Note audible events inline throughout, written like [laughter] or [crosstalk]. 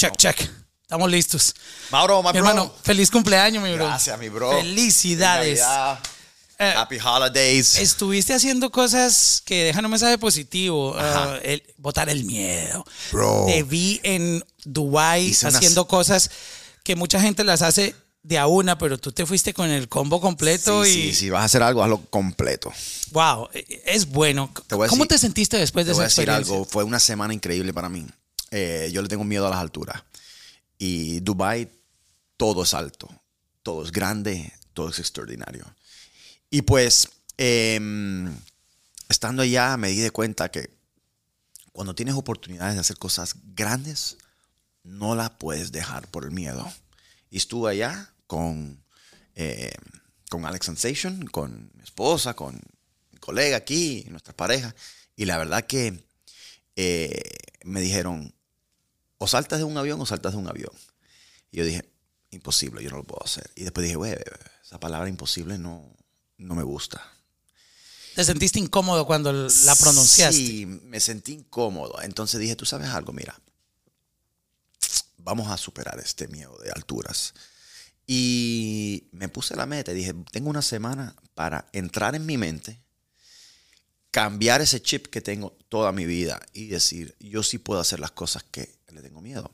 Check, check. Estamos listos. Mauro, my Mi bro. hermano, feliz cumpleaños, mi bro. Gracias, mi bro. Felicidades. Eh, Happy holidays. Estuviste haciendo cosas que dejan un mensaje positivo. Uh, el, botar el miedo. Bro. Te vi en Dubai Hice unas- haciendo cosas que mucha gente las hace de a una, pero tú te fuiste con el combo completo sí, y sí, si vas a hacer algo, hazlo completo. wow, eh, es bueno. Te ¿Cómo decir- te sentiste después de Te voy a esa decir experiencia? algo. Fue una semana increíble para mí. Eh, yo le tengo miedo a las alturas. Y Dubai, todo es alto. Todo es grande. Todo es extraordinario. Y pues, em, estando allá, me di de cuenta que cuando tienes oportunidades de hacer cosas grandes, no las puedes dejar por el miedo. Y estuve allá con, eh, con Alex Sensation, con mi esposa, con mi colega aquí, nuestra pareja. Y la verdad que eh, me dijeron, o saltas de un avión o saltas de un avión. Y yo dije, imposible, yo no lo puedo hacer. Y después dije, güey, esa palabra imposible no, no me gusta. ¿Te sentiste incómodo cuando la pronunciaste? Sí, me sentí incómodo. Entonces dije, tú sabes algo, mira, vamos a superar este miedo de alturas. Y me puse la meta, dije, tengo una semana para entrar en mi mente, cambiar ese chip que tengo toda mi vida y decir, yo sí puedo hacer las cosas que le tengo miedo.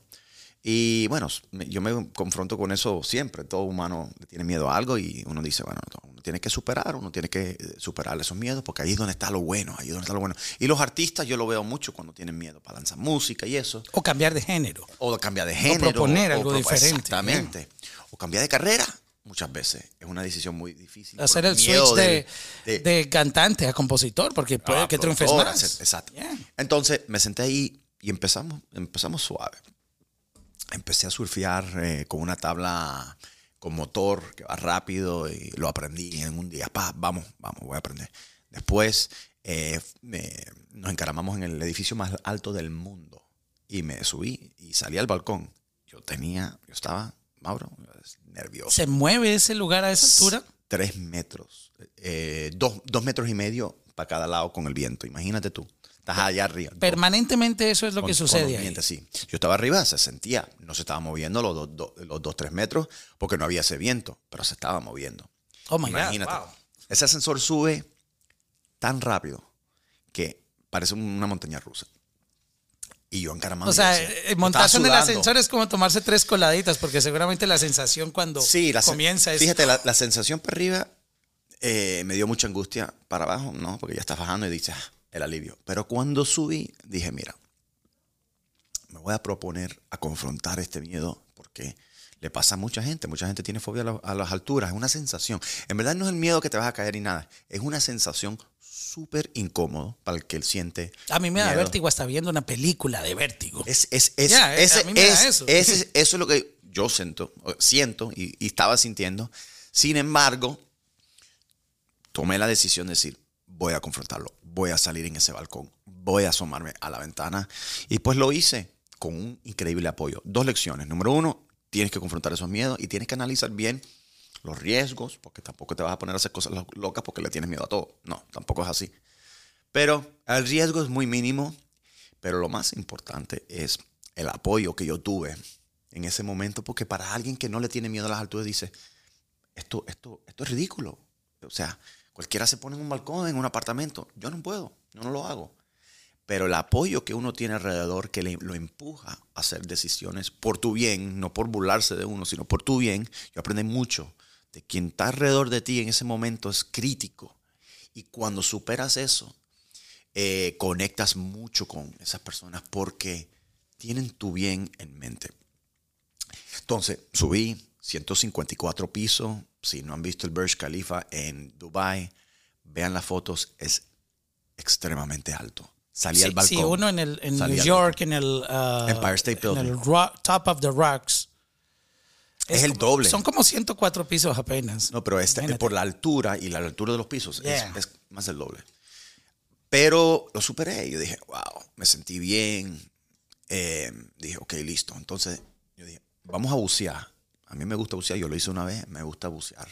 Y bueno, yo me confronto con eso siempre. Todo humano tiene miedo a algo y uno dice, bueno, uno tiene que superar, uno tiene que eh, superar esos miedos porque ahí es donde está lo bueno, ahí es donde está lo bueno. Y los artistas yo lo veo mucho cuando tienen miedo para lanzar música y eso. O cambiar de género. O cambiar de género. proponer o algo propo- diferente. Exactamente. O cambiar de carrera muchas veces. Es una decisión muy difícil. Hacer el switch de, de cantante a compositor, porque puede Ah, que triunfes más. Exacto. Yeah. Entonces me senté ahí y empezamos, empezamos suave. Empecé a surfear eh, con una tabla con motor que va rápido y lo aprendí en un día. Pa, vamos, vamos, voy a aprender. Después eh, me- nos encaramamos en el edificio más alto del mundo y me subí y salí al balcón. Yo tenía, yo estaba, Mauro, nervioso ¿Se mueve ese lugar a esa altura? tres metros, eh, dos, dos metros y medio para cada lado con el viento. Imagínate tú, estás allá arriba. Permanentemente eso es lo con- que sucede ahí. sí. Yo estaba arriba, se sentía, no se estaba moviendo los dos, dos- los dos, tres metros porque no había ese viento, pero se estaba moviendo. Oh my Imagínate. God. wow. Ese ascensor sube tan rápido que parece una montaña rusa. Y yo encaramando. O sea, eh, montarse en el ascensor es como tomarse tres coladitas, porque seguramente la sensación cuando Sí, la comienza es. Fíjate, la, la sensación para arriba eh, me dio mucha angustia. Para abajo, no, porque ya estás bajando y dices, "Ah, el alivio. Pero cuando subí, dije, mira, me voy a proponer a confrontar este miedo porque le pasa a mucha gente. Mucha gente tiene fobia a, la- a las alturas. Es una sensación. En verdad no es el miedo que te vas a caer ni nada. Es una sensación súper incómodo para el que él siente. A mí me da miedo. vértigo hasta viendo una película de vértigo. Es, es, es, Ya, eh, ese- a mí me da es- eso. ese- [laughs] eso es lo que yo siento, siento y, y estaba sintiendo. Sin embargo, tomé la decisión de decir, voy a confrontarlo, voy a salir en ese balcón, voy a asomarme a la ventana. Y pues lo hice con un increíble apoyo. Dos lecciones. Número uno, tienes que confrontar esos miedos y tienes que analizar bien los riesgos, porque tampoco te vas a poner a hacer cosas lo- locas porque le tienes miedo a todo. No, tampoco es así. Pero el riesgo es muy mínimo, pero lo más importante es el apoyo que yo tuve en ese momento, porque para alguien que no le tiene miedo a las alturas dice, esto, esto, esto es ridículo. O sea, cualquiera se pone en un balcón, en un apartamento. Yo no puedo, yo no lo hago. Pero el apoyo que uno tiene alrededor que le, lo empuja a hacer decisiones por tu bien, no por burlarse de uno, sino por tu bien, yo aprendí mucho de quien está alrededor de ti en ese momento es crítico. Y cuando superas eso, eh, conectas mucho con esas personas porque tienen tu bien en mente. Entonces, subí 154 pisos. Si no han visto el Burj Khalifa en Dubai, vean las fotos, es extremadamente alto. Salí al Sí, balcón. sí, uno en, el, en New al York, en el, uh, Empire State en Building. el ro- Top of the Rocks. Es el como- doble. Son como 104 pisos apenas. No, pero este, por la altura y la altura de los pisos es- Yeah. es, más del doble. Pero lo superé. Yo dije, wow, me sentí bien. Eh, dije, ok, listo. Entonces, yo dije, vamos a bucear. A mí me gusta bucear. Yo lo hice una vez, me gusta bucear.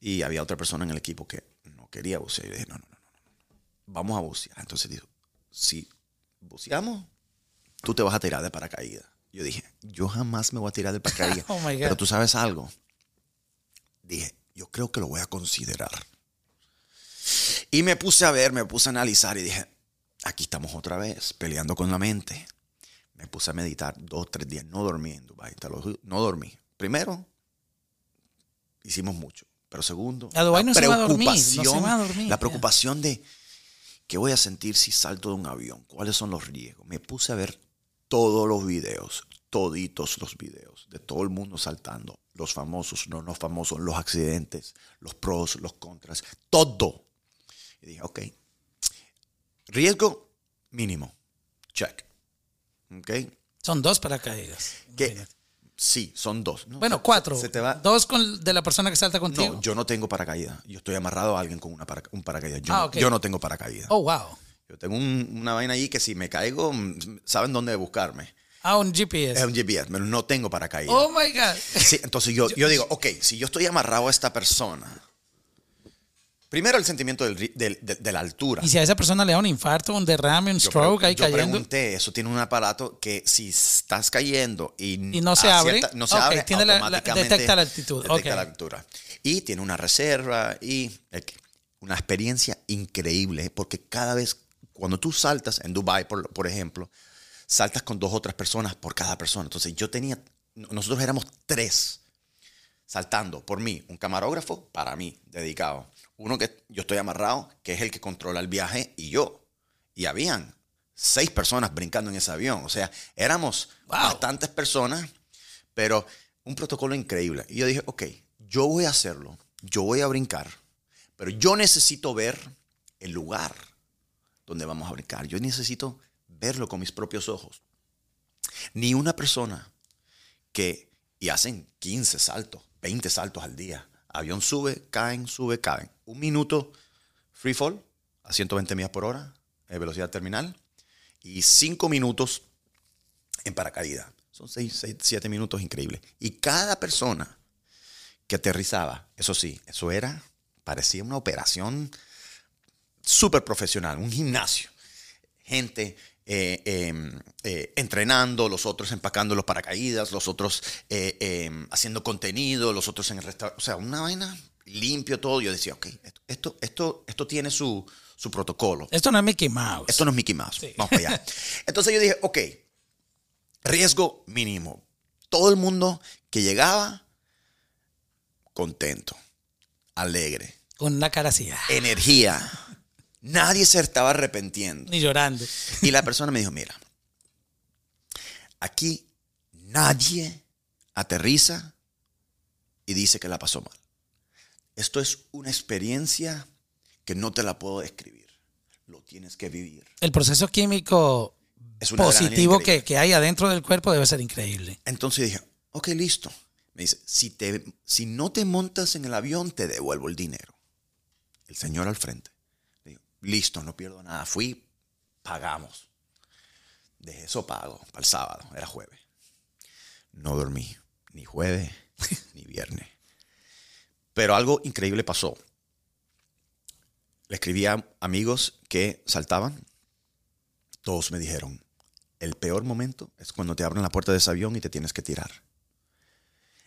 Y había otra persona en el equipo que no quería bucear. Yo dije, no, no, no, no. no. Vamos a bucear. Entonces dijo, si buceamos, tú te vas a tirar de paracaídas. Yo dije, yo jamás me voy a tirar del paracaídas. [laughs] Oh, my God. Pero tú sabes algo. Dije, yo creo que lo voy a considerar. Y me puse a ver, me puse a analizar y dije, aquí estamos otra vez, peleando con la mente. Me puse a meditar dos, tres días. No dormí en Dubái, no dormí. Primero, hicimos mucho. Pero segundo, la no dormir, no preocupación- dormir, la preocupación de qué voy a sentir si salto de un avión, cuáles son los riesgos. Me puse a ver todos los videos, toditos los videos de todo el mundo saltando, los famosos, no los famosos, los accidentes, los pros, los contras, todo. Y dije, ok, riesgo mínimo, check. Son dos paracaídas. que sí, son dos. ¿no? Bueno, cuatro. Se te va. Dos con de la persona que salta contigo. No, yo no tengo paracaídas. Yo estoy amarrado a alguien con una para- un paracaídas. Yo, Ah, yo no tengo paracaídas. Oh, wow. Yo tengo un- una vaina ahí que si me caigo, mm, saben dónde buscarme. Ah, un GPS. Es un GPS, pero no tengo paracaídas. Oh, my God. Sí, entonces [laughs] yo, yo digo, ok, si yo estoy amarrado a esta persona, primero el sentimiento del ri- del- de, de la altura. Y si a esa persona le da un infarto, un derrame, un Yo stroke pre- ahí yo cayendo. pregunté, eso tiene un aparato que si estás cayendo y, Y no se a abre, no se ok, abre, tiene la- la- automáticamente detecta la altitud, detecta ok. la altura. Y tiene una reserva y eh, una experiencia increíble, porque cada vez, cuando tú saltas en Dubai, por, por ejemplo, saltas con dos o tres personas por cada persona. Entonces yo tenía, nosotros éramos tres saltando por mí, un camarógrafo para mí, dedicado. Uno que yo estoy amarrado, que es el que controla el viaje, y yo. Y habían seis personas brincando en ese avión. O sea, éramos Wow. bastantes personas, pero un protocolo increíble. Y yo dije, ok, yo voy a hacerlo, yo voy a brincar, pero yo necesito ver el lugar donde vamos a brincar. Yo necesito verlo con mis propios ojos. Ni una persona que, y hacen 15 saltos, 20 saltos al día. Avión sube, caen, sube, caen. Un minuto free fall a 120 millas por hora, eh, velocidad terminal, y 5 minutos en paracaídas. Son 6, 7 minutos increíbles. Y cada persona que aterrizaba, eso sí, eso era, parecía una operación súper profesional, un gimnasio. Gente eh, eh, eh, entrenando, los otros empacando los paracaídas, los otros eh, eh, haciendo contenido, los otros en el restaurante. O sea, una vaina limpio todo. Yo decía, ok, esto, esto, esto, tiene su, su protocolo. Esto no es Mickey Mouse. Esto no es Mickey Mouse. Sí. Vamos para allá. [laughs] Entonces yo dije, ok, riesgo mínimo. Todo el mundo que llegaba, contento, alegre, Con una cara así. ah, energía. Nadie se estaba arrepentiendo. Ni llorando. Y la persona me dijo, mira, aquí nadie aterriza y dice que la pasó mal. Esto es una experiencia que no te la puedo describir. Lo tienes que vivir. El proceso químico Es positivo que, que hay adentro del cuerpo debe ser increíble. Entonces dije, ok, listo. Me dice, si, te, si no te montas en el avión, te devuelvo el dinero. El señor al frente. Listo, no pierdo nada. Fui, pagamos. Dejé eso pago para el sábado, era jueves. No dormí, ni jueves, [laughs] ni viernes. Pero algo increíble pasó. Le escribí a amigos que saltaban. Todos me dijeron, el peor momento es cuando te abren la puerta de ese avión y te tienes que tirar.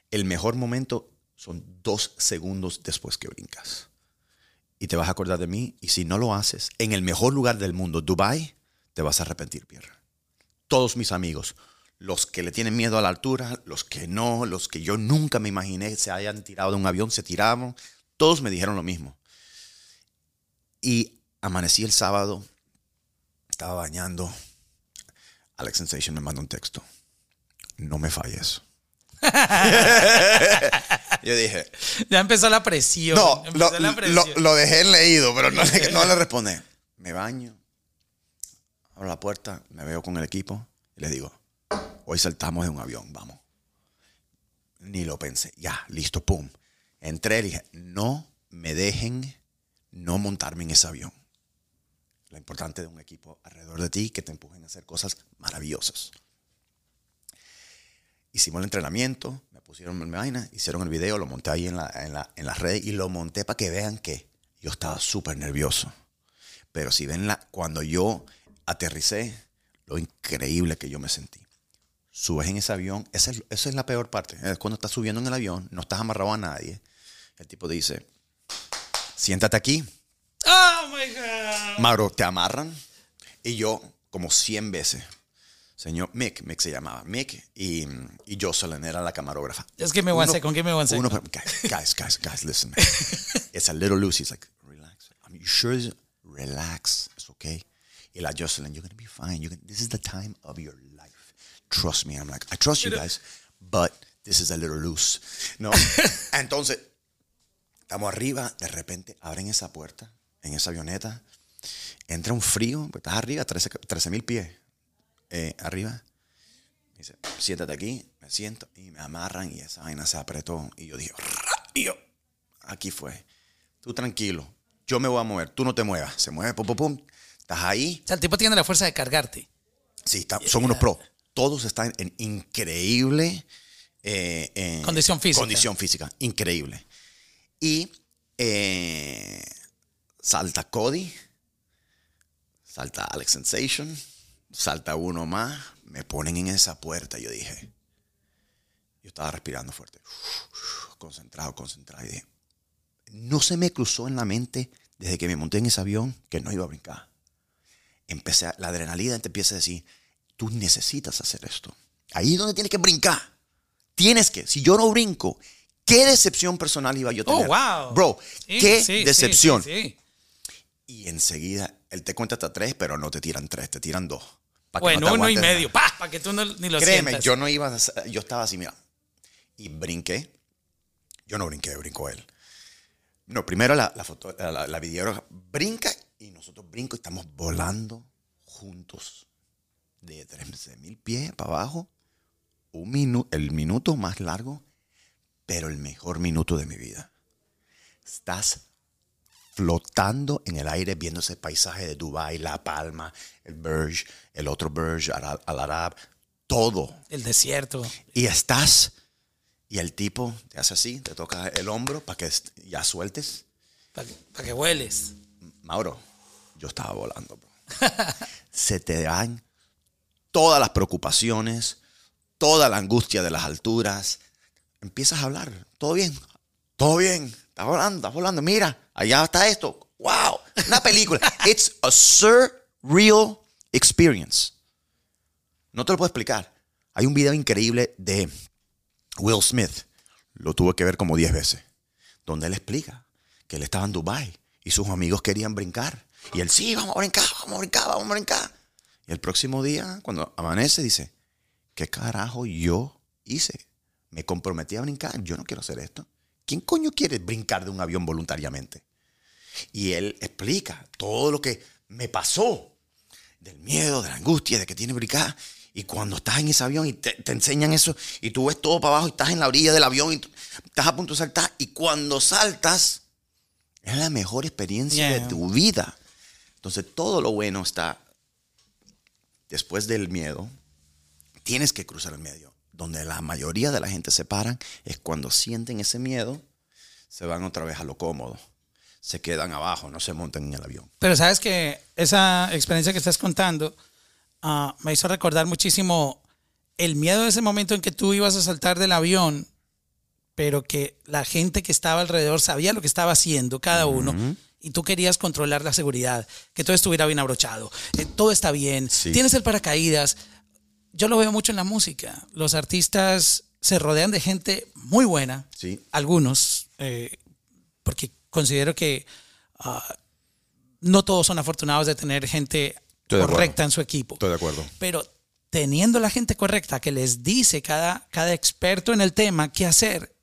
El mejor momento son dos segundos después que brincas. Y te vas a acordar de mí. Y si no lo haces, en el mejor lugar del mundo, Dubai, te vas a arrepentir, Pierre. Todos mis amigos, los que le tienen miedo a la altura, los que no, los que yo nunca me imaginé se hayan tirado de un avión, se tiraron, todos me dijeron lo mismo. Y amanecí el sábado, estaba bañando. Alex Sensation me manda un texto. No me falles. [laughs] Yo dije, Ya empezó la presión. no, lo, la lo- presión. lo dejé leído, pero no, le- no le respondí. [laughs] Me baño, abro la puerta, me veo con el equipo y les digo, hoy saltamos de un avión, vamos. Ni lo pensé, ya, listo, pum. Entré y dije, no me dejen no montarme en ese avión. Lo importante de un equipo alrededor de ti que te empujen a hacer cosas maravillosas. Hicimos el entrenamiento, me pusieron mi vaina, hicieron el video, lo monté ahí en la, en la, en las redes y lo monté para que vean que yo estaba súper nervioso. Pero si ven la, cuando yo aterricé, lo increíble que yo me sentí. subes en ese avión. Esa es, esa es la peor parte. Es cuando estás subiendo en el avión, no estás amarrado a nadie. El tipo te dice, siéntate aquí. Oh my God. Mauro, te amarran. Y yo, como 100 veces, señor Mick, Mick se llamaba, Mick y, y Jocelyn era la camarógrafa. Just give me one Uno- second, give me one second. uno- guys, guys, guys, listen, man. [laughs] It's a little loose. He's like, relax. I mean, you sure? Relax. It's okay. Y la Jocelyn, you're going to be fine. You're gonna, this is the time of your life. Trust me. I'm like, I trust you guys, but this is a little loose. No. [laughs] Entonces, estamos arriba, de repente abren esa puerta en esa avioneta, entra un frío, pues estás arriba, 13 mil pies eh, arriba. Me dice, siéntate aquí, me siento y me amarran y esa vaina se apretó. Y yo dije, "Rayo". aquí fue. Tú tranquilo, yo me voy a mover, tú no te muevas. Se mueve, pum, pum, pum. Estás ahí. O sea, el tipo tiene la fuerza de cargarte. Sí, está- son unos pros. Todos están en increíble eh, eh, Condición física. Condición física, increíble. Y eh, salta Cody, salta Alex Sensation, salta uno más, me ponen en esa puerta. Yo dije, yo estaba respirando fuerte, concentrado, concentrado. Y dije, no se me cruzó en la mente desde que me monté en ese avión que no iba a brincar empecé a- la adrenalina te empieza a decir, tú necesitas hacer esto. Ahí es donde tienes que brincar. Tienes que. Si yo no brinco, ¿qué decepción personal iba yo a Oh, tener? wow. Bro, Sí, qué sí, decepción. sí. Y enseguida, él te cuenta hasta tres, pero no te tiran tres, te tiran dos. Bueno, no uno y medio. Pa, para que tú no, ni lo Créeme, sientas. yo no iba a- yo estaba así, mira. Y brinqué. Yo no brinqué, brincó él. No, primero la, la foto, la, la videógrafa brinca y nosotros brinco y estamos volando juntos. De 13 mil pies para abajo. Un minu- el minuto más largo, pero el mejor minuto de mi vida. Estás flotando en el aire viendo ese paisaje de Dubai, La Palma, el Burj, el otro Burj, Al Arab, todo. El desierto. Y estás, y el tipo te hace así, te toca el hombro para que ya sueltes. Para que, pa' que hueles. Mauro, yo estaba volando, bro. [laughs] Se te dan todas las preocupaciones, toda la angustia de las alturas. Empiezas a hablar, todo bien, todo bien, estás volando, estás volando. Mira, allá está esto. Wow, una película. [laughs] It's a surreal experience. No te lo puedo explicar. Hay un video increíble de Will Smith. Lo tuve que ver como 10 veces. Donde él explica que él estaba en Dubai y sus amigos querían brincar. Y él, sí, vamos a brincar, vamos a brincar, vamos a brincar. Y el próximo día, cuando amanece, dice, ¿qué carajo yo hice? Me comprometí a brincar, yo no quiero hacer esto. ¿Quién coño quiere brincar de un avión voluntariamente? Y él explica todo lo que me pasó del miedo, de la angustia, de que tiene brincar. Y cuando estás en ese avión y te, te enseñan eso, y tú ves todo para abajo y estás en la orilla del avión y estás a punto de saltar, y cuando saltas, es la mejor experiencia Yeah. de tu vida. Entonces, todo lo bueno está después del miedo. Tienes que cruzar el medio. Donde la mayoría de la gente se paran es cuando sienten ese miedo, se van otra vez a lo cómodo. Se quedan abajo, no se montan en el avión. Pero sabes que esa experiencia que estás contando ah, me hizo recordar muchísimo el miedo de ese momento en que tú ibas a saltar del avión, pero que la gente que estaba alrededor sabía lo que estaba haciendo cada uno. Y tú querías controlar la seguridad, que todo estuviera bien abrochado, eh, todo está bien, Sí. tienes el paracaídas. Yo lo veo mucho en la música. Los artistas se rodean de gente muy buena, Sí. algunos, eh, porque considero que ah, no todos son afortunados de tener gente Estoy correcta en su equipo. Estoy de acuerdo. Pero teniendo la gente correcta que les dice cada, cada experto en el tema qué hacer,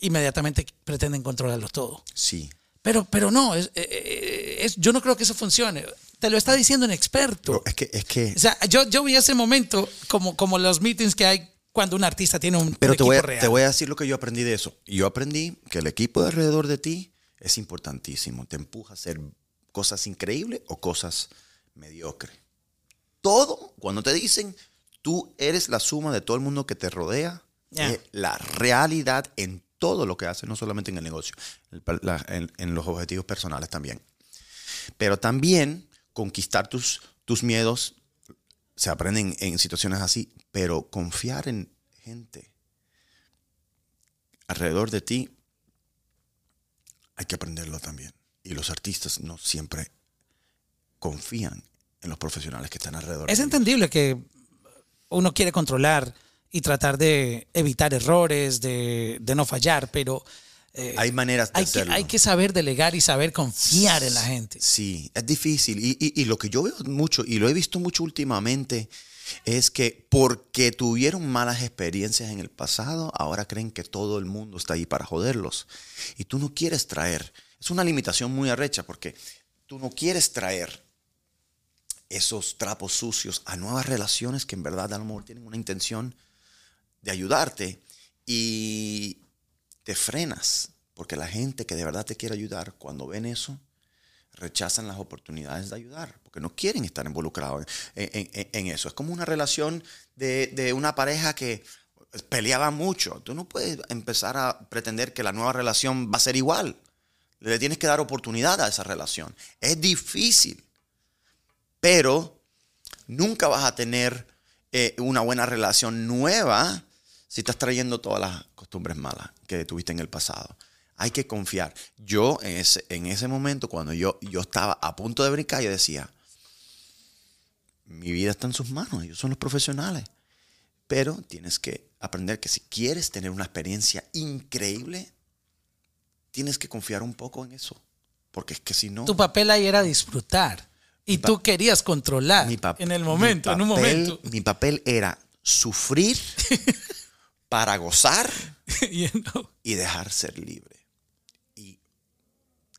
inmediatamente pretenden controlarlo todo. Sí. Pero, pero no, es, eh, es- yo no creo que eso funcione. Te lo está diciendo un experto. Pero es que, es que O sea, yo, yo vi ese momento como, como los meetings que hay cuando un artista tiene un, Pero un te voy, a, equipo real. te voy a decir lo que yo aprendí de eso. Yo aprendí que el equipo de alrededor de ti es importantísimo. Te empuja a hacer cosas increíbles o cosas mediocres. Todo, cuando te dicen, tú eres la suma de todo el mundo que te rodea, Ya. es la realidad en todo lo que haces, no solamente en el negocio, en, en los objetivos personales también. Pero también conquistar tus, tus miedos se aprenden en situaciones así, pero confiar en gente alrededor de ti hay que aprenderlo también. Y los artistas no siempre confían en los profesionales que están alrededor. Es de ellos. entendible que uno quiere controlar y tratar de evitar errores, de, de no fallar, pero eh, Hay maneras de hay, que, hacerlo. hay que saber delegar y saber confiar en la gente. Sí, es difícil. Y, y- y lo que yo veo mucho, y lo he visto mucho últimamente, es que porque tuvieron malas experiencias en el pasado, ahora creen que todo el mundo está ahí para joderlos. Y tú no quieres traer, es una limitación muy arrecha, porque tú no quieres traer esos trapos sucios a nuevas relaciones que en verdad a lo mejor tienen una intención de ayudarte y te frenas, porque la gente que de verdad te quiere ayudar, cuando ven eso, rechazan las oportunidades de ayudar, porque no quieren estar involucrados en, eso. Es como una relación de, de una pareja que peleaba mucho. Tú no puedes empezar a pretender que la nueva relación va a ser igual. Le tienes que dar oportunidad a esa relación. Es difícil, pero nunca vas a tener eh, una buena relación nueva si estás trayendo todas las costumbres malas que tuviste en el pasado. Hay que confiar. Yo en ese, en ese momento, cuando yo, yo estaba a punto de brincar, yo decía, mi vida está en sus manos, ellos son los profesionales. Pero tienes que aprender que si quieres tener una experiencia increíble, tienes que confiar un poco en eso. Porque es que si no... Tu papel ahí era disfrutar. Y tú querías controlar Mi en el momento, mi en un papel- momento. Mi papel era sufrir [laughs] para gozar [laughs] You know. y dejar ser libre. Y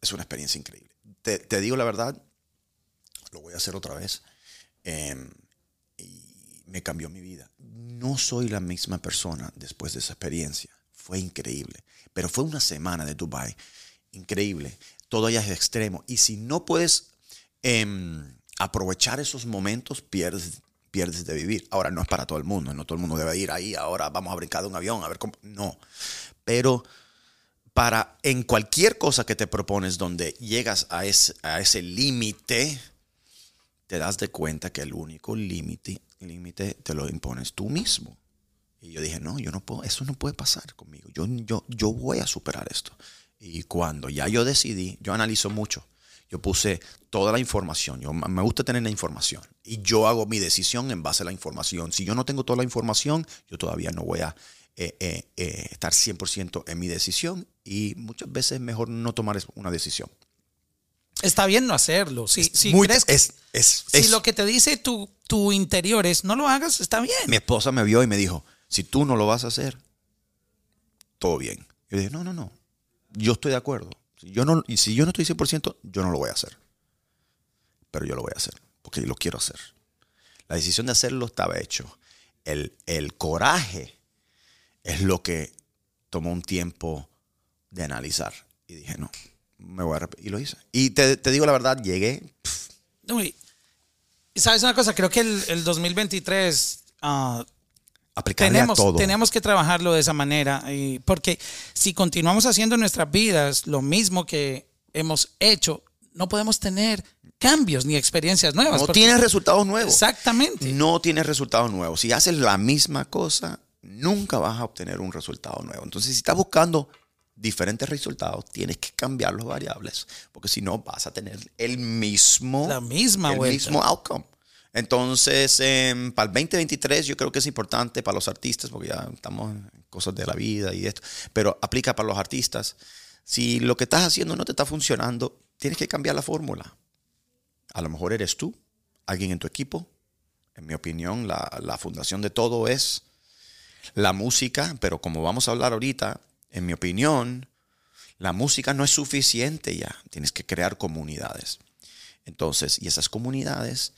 es una experiencia increíble. Te, te digo la verdad, lo voy a hacer otra vez. em, y me cambió mi vida. No soy la misma persona después de esa experiencia. Fue increíble. Pero fue una semana de Dubai increíble. Todo allá es extremo. Y si no puedes em, aprovechar esos momentos, pierdes, pierdes de vivir. Ahora, no es para todo el mundo. No todo el mundo debe ir ahí. Ahora vamos a brincar de un avión. A ver cómo. No. Pero para en cualquier cosa que te propones donde llegas a ese, a ese límite, te das de cuenta que el único límite límite te lo impones tú mismo. Y yo dije, no, yo no puedo, eso no puede pasar conmigo. Yo, yo, yo voy a superar esto. Y cuando ya yo decidí, yo analizo mucho. Yo puse toda la información. Yo, me gusta tener la información. Y yo hago mi decisión en base a la información. Si yo no tengo toda la información, yo todavía no voy a eh, eh, eh, estar 100% en mi decisión. Y muchas veces es mejor no tomar una decisión. Está bien no hacerlo. Si, si Muy- crees que- es, es, si lo que te dice tu, tu interior es no lo hagas, está bien. mi esposa me vio y me dijo, si tú no lo vas a hacer, todo bien. Yo dije, no, no, no, yo estoy de acuerdo. Si yo no, y si yo no estoy 100%, yo no lo voy a hacer. Pero yo lo voy a hacer, porque lo quiero hacer. La decisión de hacerlo estaba hecho. El, el coraje es lo que tomó un tiempo de analizar. Y dije, no, me voy a. Y lo hice. Y te, te digo la verdad, llegué, sabes una cosa, creo que el, el 2023 ah, aplicarle tenemos, a todo. tenemos que trabajarlo de esa manera. Y porque si continuamos haciendo en nuestras vidas lo mismo que hemos hecho, no podemos tener cambios ni experiencias nuevas. no porque- tienes resultados nuevos. Exactamente. no tienes resultados nuevos. Si haces la misma cosa, nunca vas a obtener un resultado nuevo. Entonces, si estás buscando diferentes resultados, tienes que cambiar los variables, porque si no vas a tener el mismo, La misma el vuelta. mismo outcome. Entonces, em, para el 2023 yo creo que es importante para los artistas, porque ya estamos en cosas de la vida y esto, pero aplica para los artistas. Si lo que estás haciendo no te está funcionando, tienes que cambiar la fórmula. A lo mejor eres tú, alguien en tu equipo. En mi opinión, la, la fundación de todo es la música, pero como vamos a hablar ahorita, en mi opinión, la música no es suficiente ya. Tienes que crear comunidades. Entonces, y esas comunidades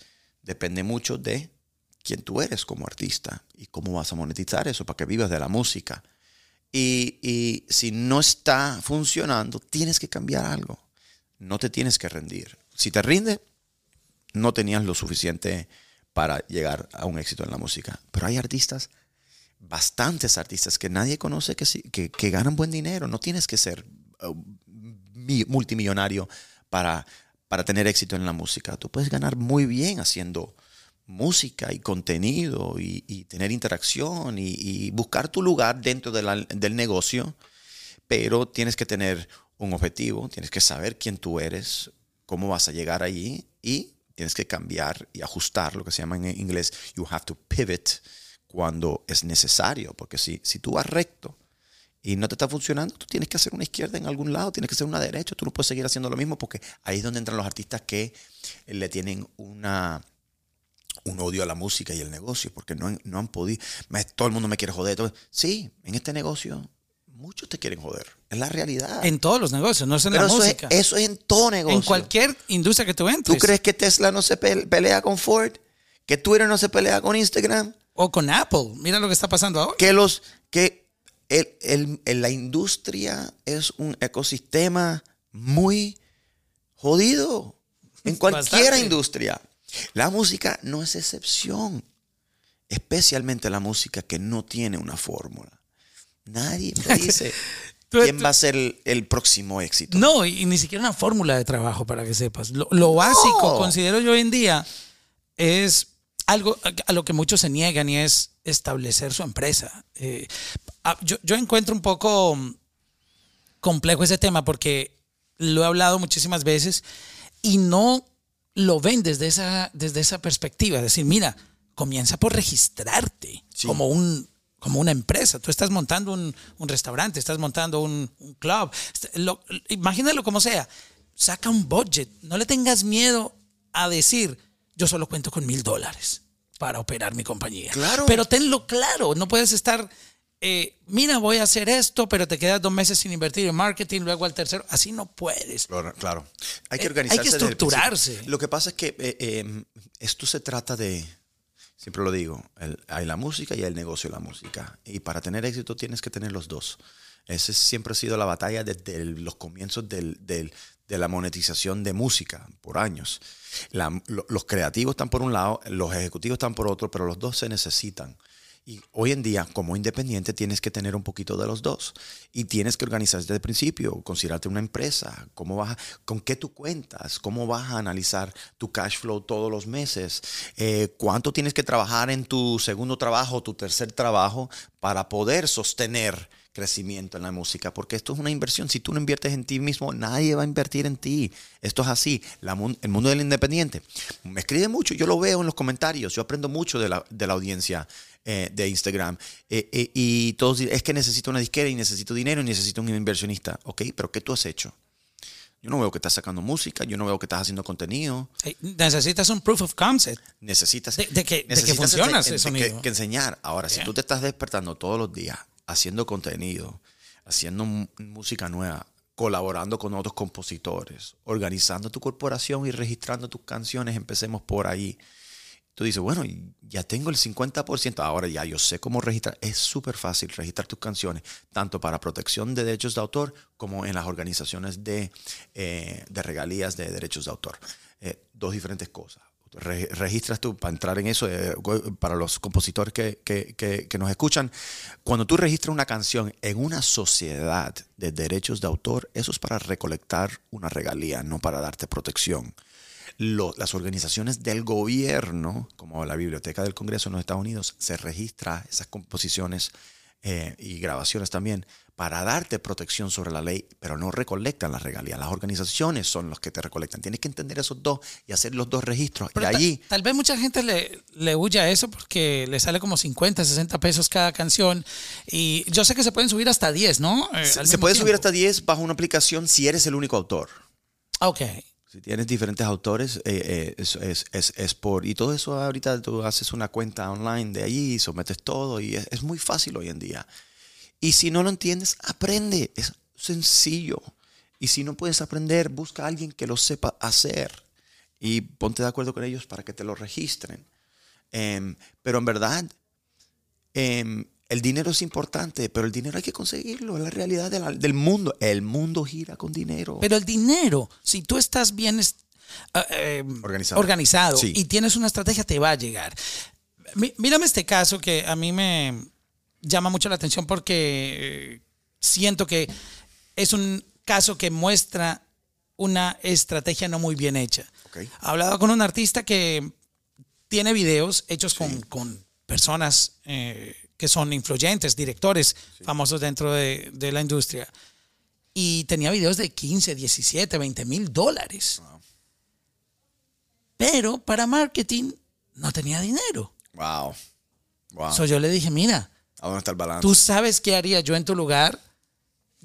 depende mucho de quién tú eres como artista y cómo vas a monetizar eso para que vivas de la música. Y, y si no está funcionando, tienes que cambiar algo. No te tienes que rendir. Si te rinde, no tenías lo suficiente para llegar a un éxito en la música. Pero hay artistas, bastantes artistas que nadie conoce que, que, que ganan buen dinero. No tienes que ser mi- multimillonario para, para tener éxito en la música. Tú puedes ganar muy bien haciendo música y contenido y, tener interacción y, buscar tu lugar dentro de del negocio, pero tienes que tener un objetivo, tienes que saber quién tú eres, cómo vas a llegar allí y tienes que cambiar y ajustar lo que se llama en inglés, you have to pivot cuando es necesario, porque si, si tú vas recto y no te está funcionando, tú tienes que hacer una izquierda en algún lado, tienes que hacer una derecha, tú no puedes seguir haciendo lo mismo porque ahí es donde entran los artistas que le tienen una, un odio a la música y el negocio, porque no, no han podido, todo el mundo me quiere joder. Todo. Sí, en este negocio muchos te quieren joder. Es la realidad. En todos los negocios, no es en la música. eso es en todo negocio. En cualquier industria que tú entres. ¿Tú crees que Tesla no se pelea con Ford? ¿Que Twitter no se pelea con Instagram? O con Apple. Mira lo que está pasando ahora. Que los que el, la industria es un ecosistema muy jodido. En [laughs] cualquier industria. La música no es excepción. Especialmente la música que no tiene una fórmula. Nadie me [laughs] dice [laughs] quién va a ser el, próximo éxito. No, y, ni siquiera una fórmula de trabajo, para que sepas. Lo, básico, considero yo hoy en día, es algo a lo que muchos se niegan y es establecer su empresa. Eh, yo, yo encuentro un poco mm, complejo ese tema porque lo he hablado muchísimas veces y no lo ven desde esa, desde esa perspectiva. Es decir, mira, comienza por registrarte como un como una empresa. Tú estás montando un, restaurante, estás montando un, club. imagínalo como sea. Saca un budget. No le tengas miedo a decir, yo solo cuento con mil dólares para operar mi compañía. Claro. Pero tenlo claro. No puedes estar, eh, mira, voy a hacer esto, pero te quedas dos meses sin invertir en marketing, luego al tercero. Así no puedes. Claro. Hay que organizarse. Eh, hay que estructurarse. Lo que pasa es que eh, esto se trata de Siempre lo digo, hay la música y hay el negocio de la música. Y para tener éxito tienes que tener los dos. Esa siempre ha sido la batalla desde los comienzos del, del, de la monetización de música por años. los creativos están por un lado, los ejecutivos están por otro, pero los dos se necesitan. Y hoy en día, como independiente, tienes que tener un poquito de los dos. Y tienes que organizar desde el principio, considerarte una empresa, cómo vas con qué tú cuentas, cómo vas a analizar tu cash flow todos los meses, eh, cuánto tienes que trabajar en tu segundo trabajo, tu tercer trabajo, para poder sostener crecimiento en la música, porque esto es una inversión. Si tú no inviertes en ti mismo, nadie va a invertir en ti. Esto es así. el mundo del independiente me escribe mucho, yo lo veo en los comentarios, yo aprendo mucho de la, de la audiencia eh, de Instagram. Eh, eh, y todos es que necesito una disquera y necesito dinero y necesito un inversionista. Ok, pero ¿qué tú has hecho? Yo no veo que estás sacando música, yo no veo que estás haciendo contenido. necesitas un proof of concept. Necesitas. De, que, funciona ese sonido. Que, enseñar. Ahora, si tú te estás despertando todos los días haciendo contenido, haciendo música nueva, colaborando con otros compositores, organizando tu corporación y registrando tus canciones, empecemos por ahí. Tú dices, bueno, ya tengo el 50%, ahora ya yo sé cómo registrar. Es súper fácil registrar tus canciones, tanto para protección de derechos de autor como en las organizaciones de, eh, de regalías de derechos de autor. Eh, dos diferentes cosas. registras tú, para entrar en eso, eh, para los compositores que, que, que, nos escuchan, cuando tú registras una canción en una sociedad de derechos de autor, eso es para recolectar una regalía, no para darte protección las organizaciones del gobierno, como la Biblioteca del Congreso en los Estados Unidos, se registra esas composiciones eh, y grabaciones también para darte protección sobre la ley, pero no recolectan las regalías. Las organizaciones son los que te recolectan. Tienes que entender esos dos y hacer los dos registros. y allí... Tal, vez mucha gente le, le huye a eso porque le sale como 50, 60 pesos cada canción. Y yo sé que se pueden subir hasta 10, ¿no? Eh, se, puede subir hasta 10 bajo una aplicación si eres el único autor. Ok. Si tienes diferentes autores, eh, eh, es, por... Y todo eso ahorita tú haces una cuenta online de allí, sometes todo y es, muy fácil hoy en día. Y si no lo entiendes, aprende. Es sencillo. Y si no puedes aprender, busca a alguien que lo sepa hacer y ponte de acuerdo con ellos para que te lo registren. Em, pero en verdad, em, el dinero es importante, pero el dinero hay que conseguirlo, es la realidad del mundo. El mundo gira con dinero. Pero el dinero, si tú estás bien eh, em, organizado, y tienes una estrategia, te va a llegar. mírame este caso que a mí me llama mucho la atención porque eh, siento que es un caso que muestra una estrategia no muy bien hecha. He hablado con un artista que tiene videos hechos con, con personas eh, que son influyentes, directores famosos dentro de, de la industria. Y tenía videos de 15, 17, 20 mil dólares. Pero para marketing no tenía dinero. Wow. Wow. So yo le dije, mira, ¿A dónde está el balance? tú sabes qué haría yo en tu lugar.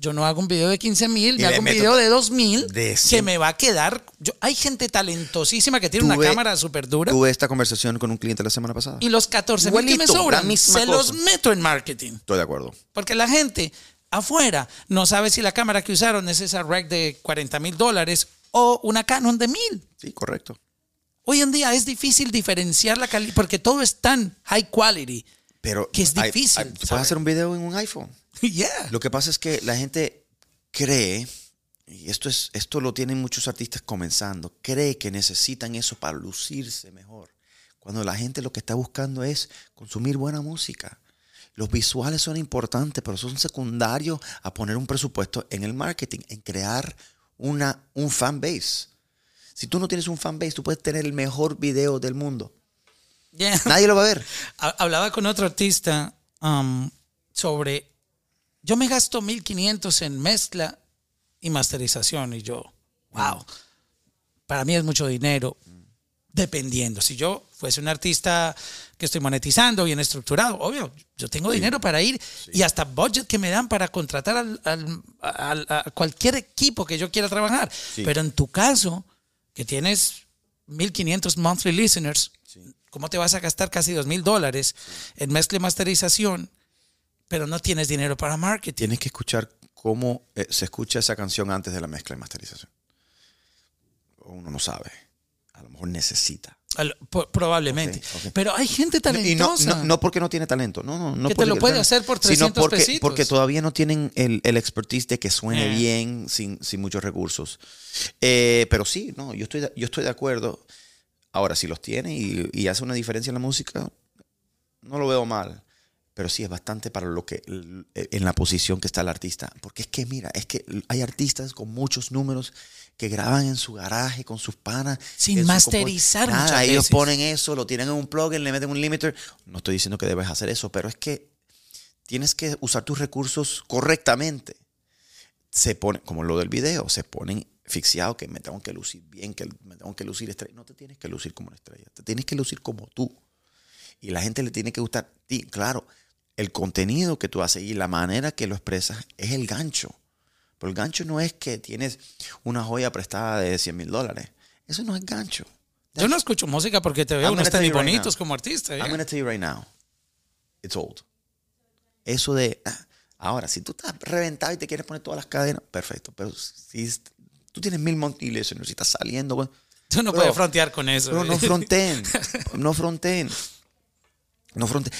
Yo no hago un video de 15 mil, Y me le hago un video de 2 mil de que me va a quedar. Yo, hay gente talentosísima que tiene una cámara súper dura Tuve esta conversación con un cliente la semana pasada. y los 14 mil que me sobran se cosa. los meto en marketing. Estoy de acuerdo. Porque la gente afuera no sabe si la cámara que usaron es esa REC de 40 mil dólares o una Canon de mil. Sí, correcto. Hoy en día es difícil diferenciar la calidad porque todo es tan high quality. Pero Que es hay- difícil, hay- tú ¿sabes? puedes hacer un video en un iPhone. [laughs] yeah. Lo que pasa es que la gente cree, y esto, es, esto lo tienen muchos artistas comenzando, cree que necesitan eso para lucirse mejor. Cuando la gente lo que está buscando es consumir buena música. Los visuales son importantes, pero son secundarios a poner un presupuesto en el marketing, en crear una, un fan base. Si tú no tienes un fan base, tú puedes tener el mejor video del mundo. Yeah. Nadie lo va a ver. [laughs] Ha- Hablaba con otro artista um, sobre. Yo me gasto 1500 en mezcla y masterización. Y yo, wow. Para mí es mucho dinero. Dependiendo. Si yo fuese un artista que estoy monetizando, bien estructurado, obvio, yo tengo dinero para ir y hasta budget que me dan para contratar al- al- al- a cualquier equipo que yo quiera trabajar. Pero en tu caso, que tienes 1500 monthly listeners, ¿cómo te vas a gastar casi 2000 dólares en mezcla y masterización, pero no tienes dinero para marketing? Tienes que escuchar cómo eh, se escucha esa canción antes de la mezcla y masterización. Uno no sabe. A lo mejor necesita. Al- po- probablemente. Ok, ok. Pero hay gente Y no, talentosa. no, no porque no tiene talento, no, no, no Que te lo puede hacer por sino 300 porque, pesitos. porque todavía no tienen el, el expertise de que suene Eh. bien sin, sin muchos recursos. Eh, pero sí, no, yo estoy, yo estoy de acuerdo. Ahora, si los tiene y, y hace una diferencia en la música, no lo veo mal. Pero sí es bastante para lo que en la posición que está el artista. Porque es que, mira, es que hay artistas con muchos números que graban en su garaje con sus panas. Sin masterizar compu- Nada, muchas ellos veces. ponen eso, lo tienen en un plugin, le meten un limiter. No estoy diciendo que debes hacer eso, pero es que tienes que usar tus recursos correctamente. Se pone, como lo del video, se ponen asfixiados que me tengo que lucir bien, que me tengo que lucir estrella. No te tienes que lucir como una estrella, te tienes que lucir como tú. Y la gente le tiene que gustar. ti. claro, el contenido que tú haces y la manera que lo expresas es el gancho. Pero el gancho no es que tienes una joya prestada de 100 mil dólares. Eso no es gancho. Yo no escucho música porque te veo unos tenis right bonitos como artista. I'm yeah. gonna tell you right now, it's old. Eso de, ah, ahora, si tú estás reventado y te quieres poner todas las cadenas, perfecto. Pero si tú tienes mil monthly listeners y estás saliendo, con- Tú no Bro, puedes frontear con eso. pero no eh. fronteen, [laughs] no fronteen, no fronteen.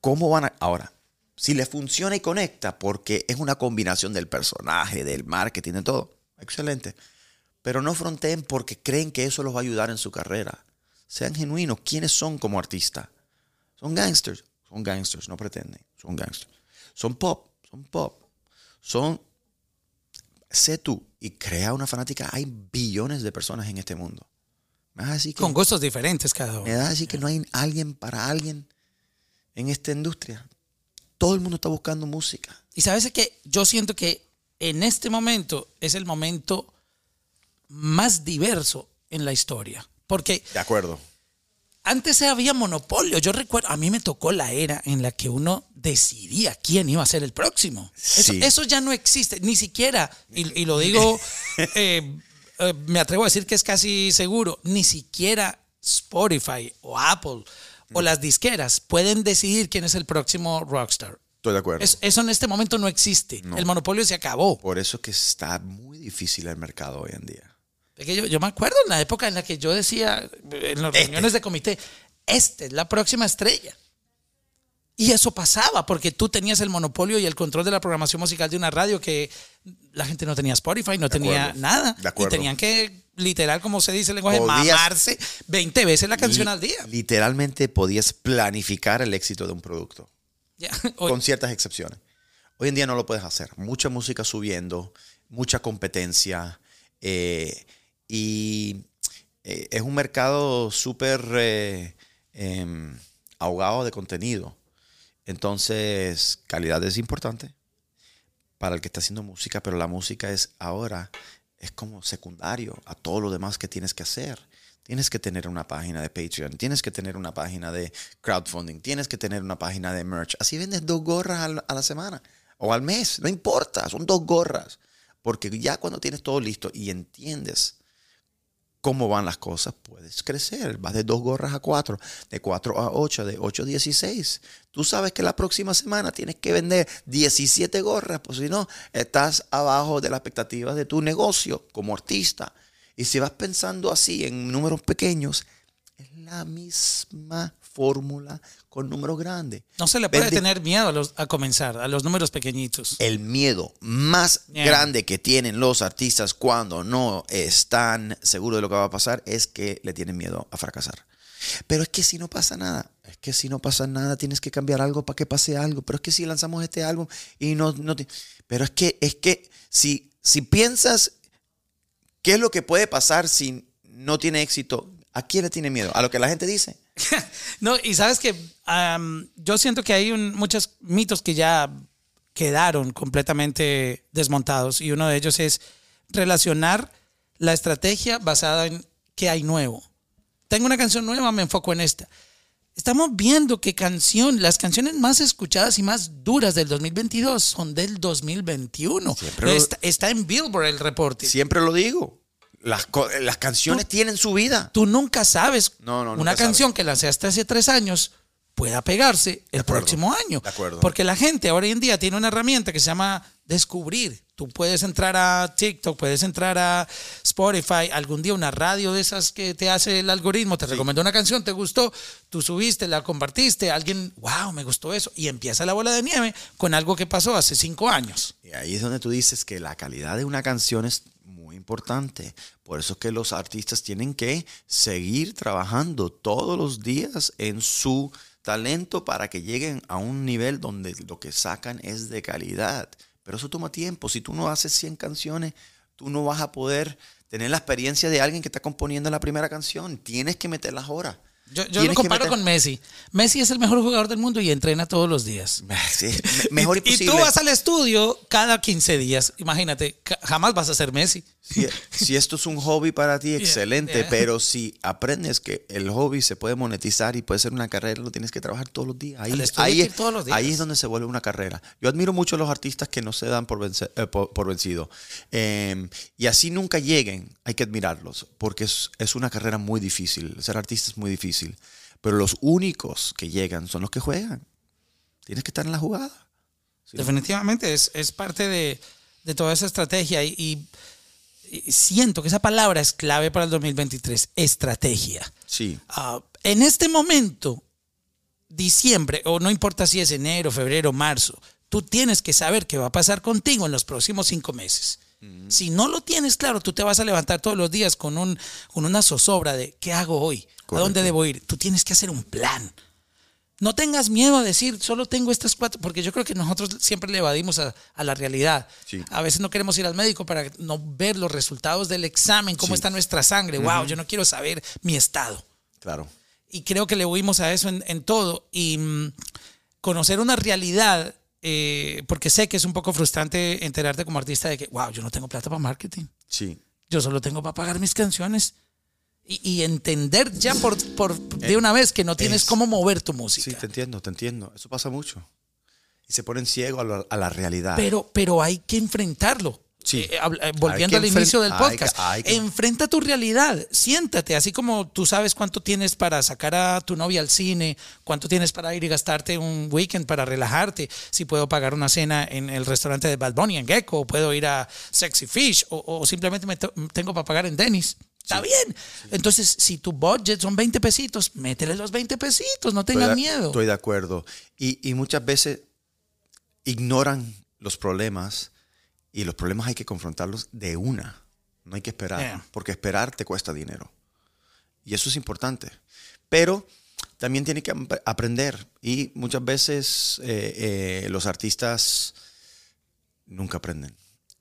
¿Cómo van a, ahora? Si le funciona y conecta, porque es una combinación del personaje, del marketing, de todo, excelente. Pero no fronteen porque creen que eso los va a ayudar en su carrera. Sean genuinos. ¿Quiénes son como artistas? Son gangsters. Son gangsters, no pretenden. Son gangsters. Son pop. Son pop. Son. Sé tú y crea una fanática. Hay billones de personas en este mundo. Me vas a decir que, Con gustos diferentes cada me uno. vas a decir que no hay alguien para alguien en esta industria. Todo el mundo está buscando música. Y sabes que yo siento que en este momento es el momento más diverso en la historia. Porque De acuerdo. antes había monopolio. Yo recuerdo, a mí me tocó la era en la que uno decidía quién iba a ser el próximo. Eso, Sí. eso ya no existe, ni siquiera, y, y lo digo, [laughs] eh, eh, me atrevo a decir que es casi seguro, ni siquiera Spotify o Apple o las disqueras pueden decidir quién es el próximo rockstar. Estoy de acuerdo. Es- eso en este momento no existe. El monopolio se acabó. Por eso es que está muy difícil el mercado hoy en día. Es que yo, yo me acuerdo en la época en la que yo decía, en las Este. reuniones de comité, esta es la próxima estrella. Y eso pasaba porque tú tenías el monopolio y el control de la programación musical de una radio que la gente no tenía Spotify, no tenía acuerdo, nada. de acuerdo. Y tenían que, literal, como se dice el lenguaje, Podías- mamarse 20 veces la canción Li- al día. Literalmente podías planificar el éxito de un producto. Ya, [laughs] o- con ciertas excepciones. Hoy en día no lo puedes hacer. Mucha música subiendo, mucha competencia eh, y eh, es un mercado súper eh, em, ahogado de contenido. Entonces, calidad es importante para el que está haciendo música, pero la música es ahora, es como secundario a todo lo demás que tienes que hacer. Tienes que tener una página de Patreon, tienes que tener una página de crowdfunding, tienes que tener una página de merch. Así vendes dos gorras a la semana o al mes, no importa, son dos gorras. Porque ya cuando tienes todo listo y entiendes cómo van las cosas, puedes crecer. Vas de dos gorras a cuatro, de cuatro a ocho, de ocho a dieciséis. Tú sabes que la próxima semana tienes que vender 17 gorras, pues si no, estás abajo de las expectativas de tu negocio como artista. Y si vas pensando así en números pequeños, es la misma fórmula con números grandes. No se le puede tener miedo a, los, a, comenzar, a los números pequeñitos. El miedo más grande que tienen los artistas cuando no están seguros de lo que va a pasar es que le tienen miedo a fracasar. Pero es que si no pasa nada, es que si no pasa nada tienes que cambiar algo para que pase algo. Pero es que si lanzamos este álbum y no... no pero es que, es que si, si piensas qué es lo que puede pasar si no tiene éxito, ¿a quién le tiene miedo? ¿A lo que la gente dice? [laughs] no, y sabes que yo siento que hay muchos mitos que ya quedaron completamente desmontados y uno de ellos es relacionar la estrategia basada en qué hay nuevo. Tengo una canción nueva, me enfoco en esta. Estamos viendo que canción, las canciones más escuchadas y más duras del 2022 son del 2021. Está, está, en Billboard el reporte. Siempre lo digo. Las, las canciones tienen su vida. Tú nunca sabes. una canción que lanzaste hace tres años pueda pegarse el próximo año. Porque la gente hoy en día tiene una herramienta que se llama descubrir. Tú puedes entrar a TikTok, puedes entrar a Spotify, algún día una radio de esas que te hace el algoritmo, te recomendó una canción, te gustó, tú subiste, la compartiste, alguien, wow, me gustó eso, y empieza la bola de nieve con algo que pasó hace cinco años. Y ahí es donde tú dices que la calidad de una canción es Por eso es que los artistas tienen que seguir trabajando todos los días en su talento para que lleguen a un nivel donde lo que sacan es de calidad. Pero eso toma tiempo. Si tú no haces 100 canciones, tú no vas a poder tener la experiencia de alguien que está componiendo la primera canción. Tienes que meter las horas. Yo, lo comparo con Messi. Messi es el mejor jugador del mundo y entrena todos los días. mejor y, y, tú vas al estudio cada 15 días. Imagínate, jamás vas a ser Messi. Si, esto es un hobby para ti, [laughs] excelente, pero si aprendes que el hobby se puede monetizar y puede ser una carrera, lo tienes que trabajar todos los días. Ahí, ahí, todos los días. ahí es donde se vuelve una carrera. Yo admiro mucho a los artistas que no se dan por, eh, por, vencido. Em, y así nunca lleguen, hay que admirarlos, porque es, es una carrera muy difícil. Ser artista es muy difícil. Pero los únicos que llegan son los que juegan. Tienes que estar en la jugada. Definitivamente es, es parte de, de, toda esa estrategia y siento que esa palabra es clave para el 2023, estrategia. Sí. Ah, en este momento, diciembre, o no importa si es enero, febrero, marzo, tú tienes que saber qué va a pasar contigo en los próximos cinco meses. Si no lo tienes claro, tú te vas a levantar todos los días con, un, con una zozobra de ¿qué hago hoy? ¿A dónde debo ir? Tú tienes que hacer un plan. No tengas miedo a decir, solo tengo estas cuatro, porque yo creo que nosotros siempre le evadimos a, la realidad. A veces no queremos ir al médico para no ver los resultados del examen, cómo está nuestra sangre. Wow, yo no quiero saber mi estado. Claro. Y creo que le huimos a eso en, todo. Y mm, conocer una realidad, eh, porque sé que es un poco frustrante enterarte como artista de que, wow, yo no tengo plata para marketing. Sí. Yo solo tengo para pagar mis canciones y, entender ya por, por de una vez que no tienes cómo mover tu música. Sí, te entiendo, te entiendo. Eso pasa mucho. Y se ponen ciego a, la realidad. Pero, pero hay que enfrentarlo. Sí. Eh, eh, volviendo al inicio del podcast, enfrenta tu realidad, siéntate, así como tú sabes cuánto tienes para sacar a tu novia al cine, cuánto tienes para ir y gastarte un weekend para relajarte, si puedo pagar una cena en el restaurante de Bad Bunny en Gecko, o puedo ir a Sexy Fish, o, simplemente me tengo para pagar en Dennis. Está bien. Entonces, si tu budget son 20 pesitos, métele los 20 pesitos, no tengas miedo. Estoy de acuerdo. Y, muchas veces ignoran los problemas y los problemas hay que confrontarlos de una. No hay que esperar, porque esperar te cuesta dinero. Y eso es importante. Pero también tiene que aprender. Y muchas veces eh, eh, los artistas nunca aprenden.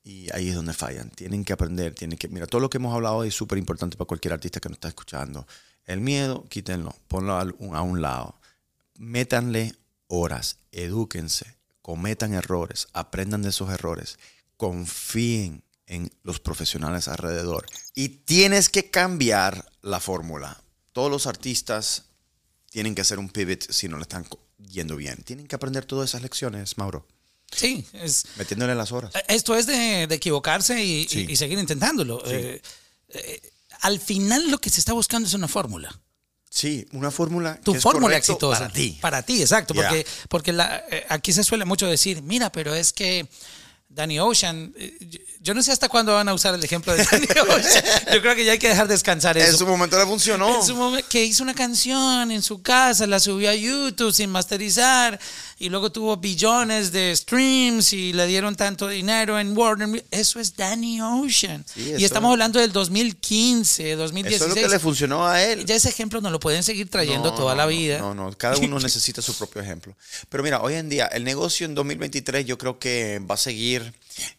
Y ahí es donde fallan. Tienen que aprender, tienen que... Mira, todo lo que hemos hablado es súper importante para cualquier artista que nos está escuchando. El miedo, quítenlo, ponlo al- a un lado. Métanle horas, edúquense, cometan errores, aprendan de esos errores, confíen en los profesionales alrededor. Y tienes que cambiar la fórmula. Todos los artistas tienen que hacer un pivot si no le están yendo bien. Tienen que aprender todas esas lecciones, Mauro, Sí, es, metiéndole las horas. esto es de, de equivocarse y, Sí. y- y seguir intentándolo. Eh, eh, al final lo que se está buscando es una fórmula. Sí, una fórmula. tu que fórmula exitosa. Para ti. Para ti, exacto. Yeah. Porque, porque la- eh, aquí se suele mucho decir, mira, pero es que Danny Ocean, eh, yo- no sé hasta cuándo van a usar el ejemplo de Danny [laughs] Ocean. Yo creo que ya hay que dejar descansar En eso. su momento le funcionó. En su momen- que hizo una canción en su casa, la subió a YouTube sin masterizar y luego tuvo billones de streams y le dieron tanto dinero en Warner. Eso es Danny Ocean. Sí, y estamos hablando del 2015, 2016. Eso es lo que le funcionó a él. Ya ese ejemplo nos lo pueden seguir trayendo No, toda no, la no, vida. No, no, cada uno [laughs] necesita su propio ejemplo. Pero mira, hoy en día el negocio en 2023 yo creo que va a seguir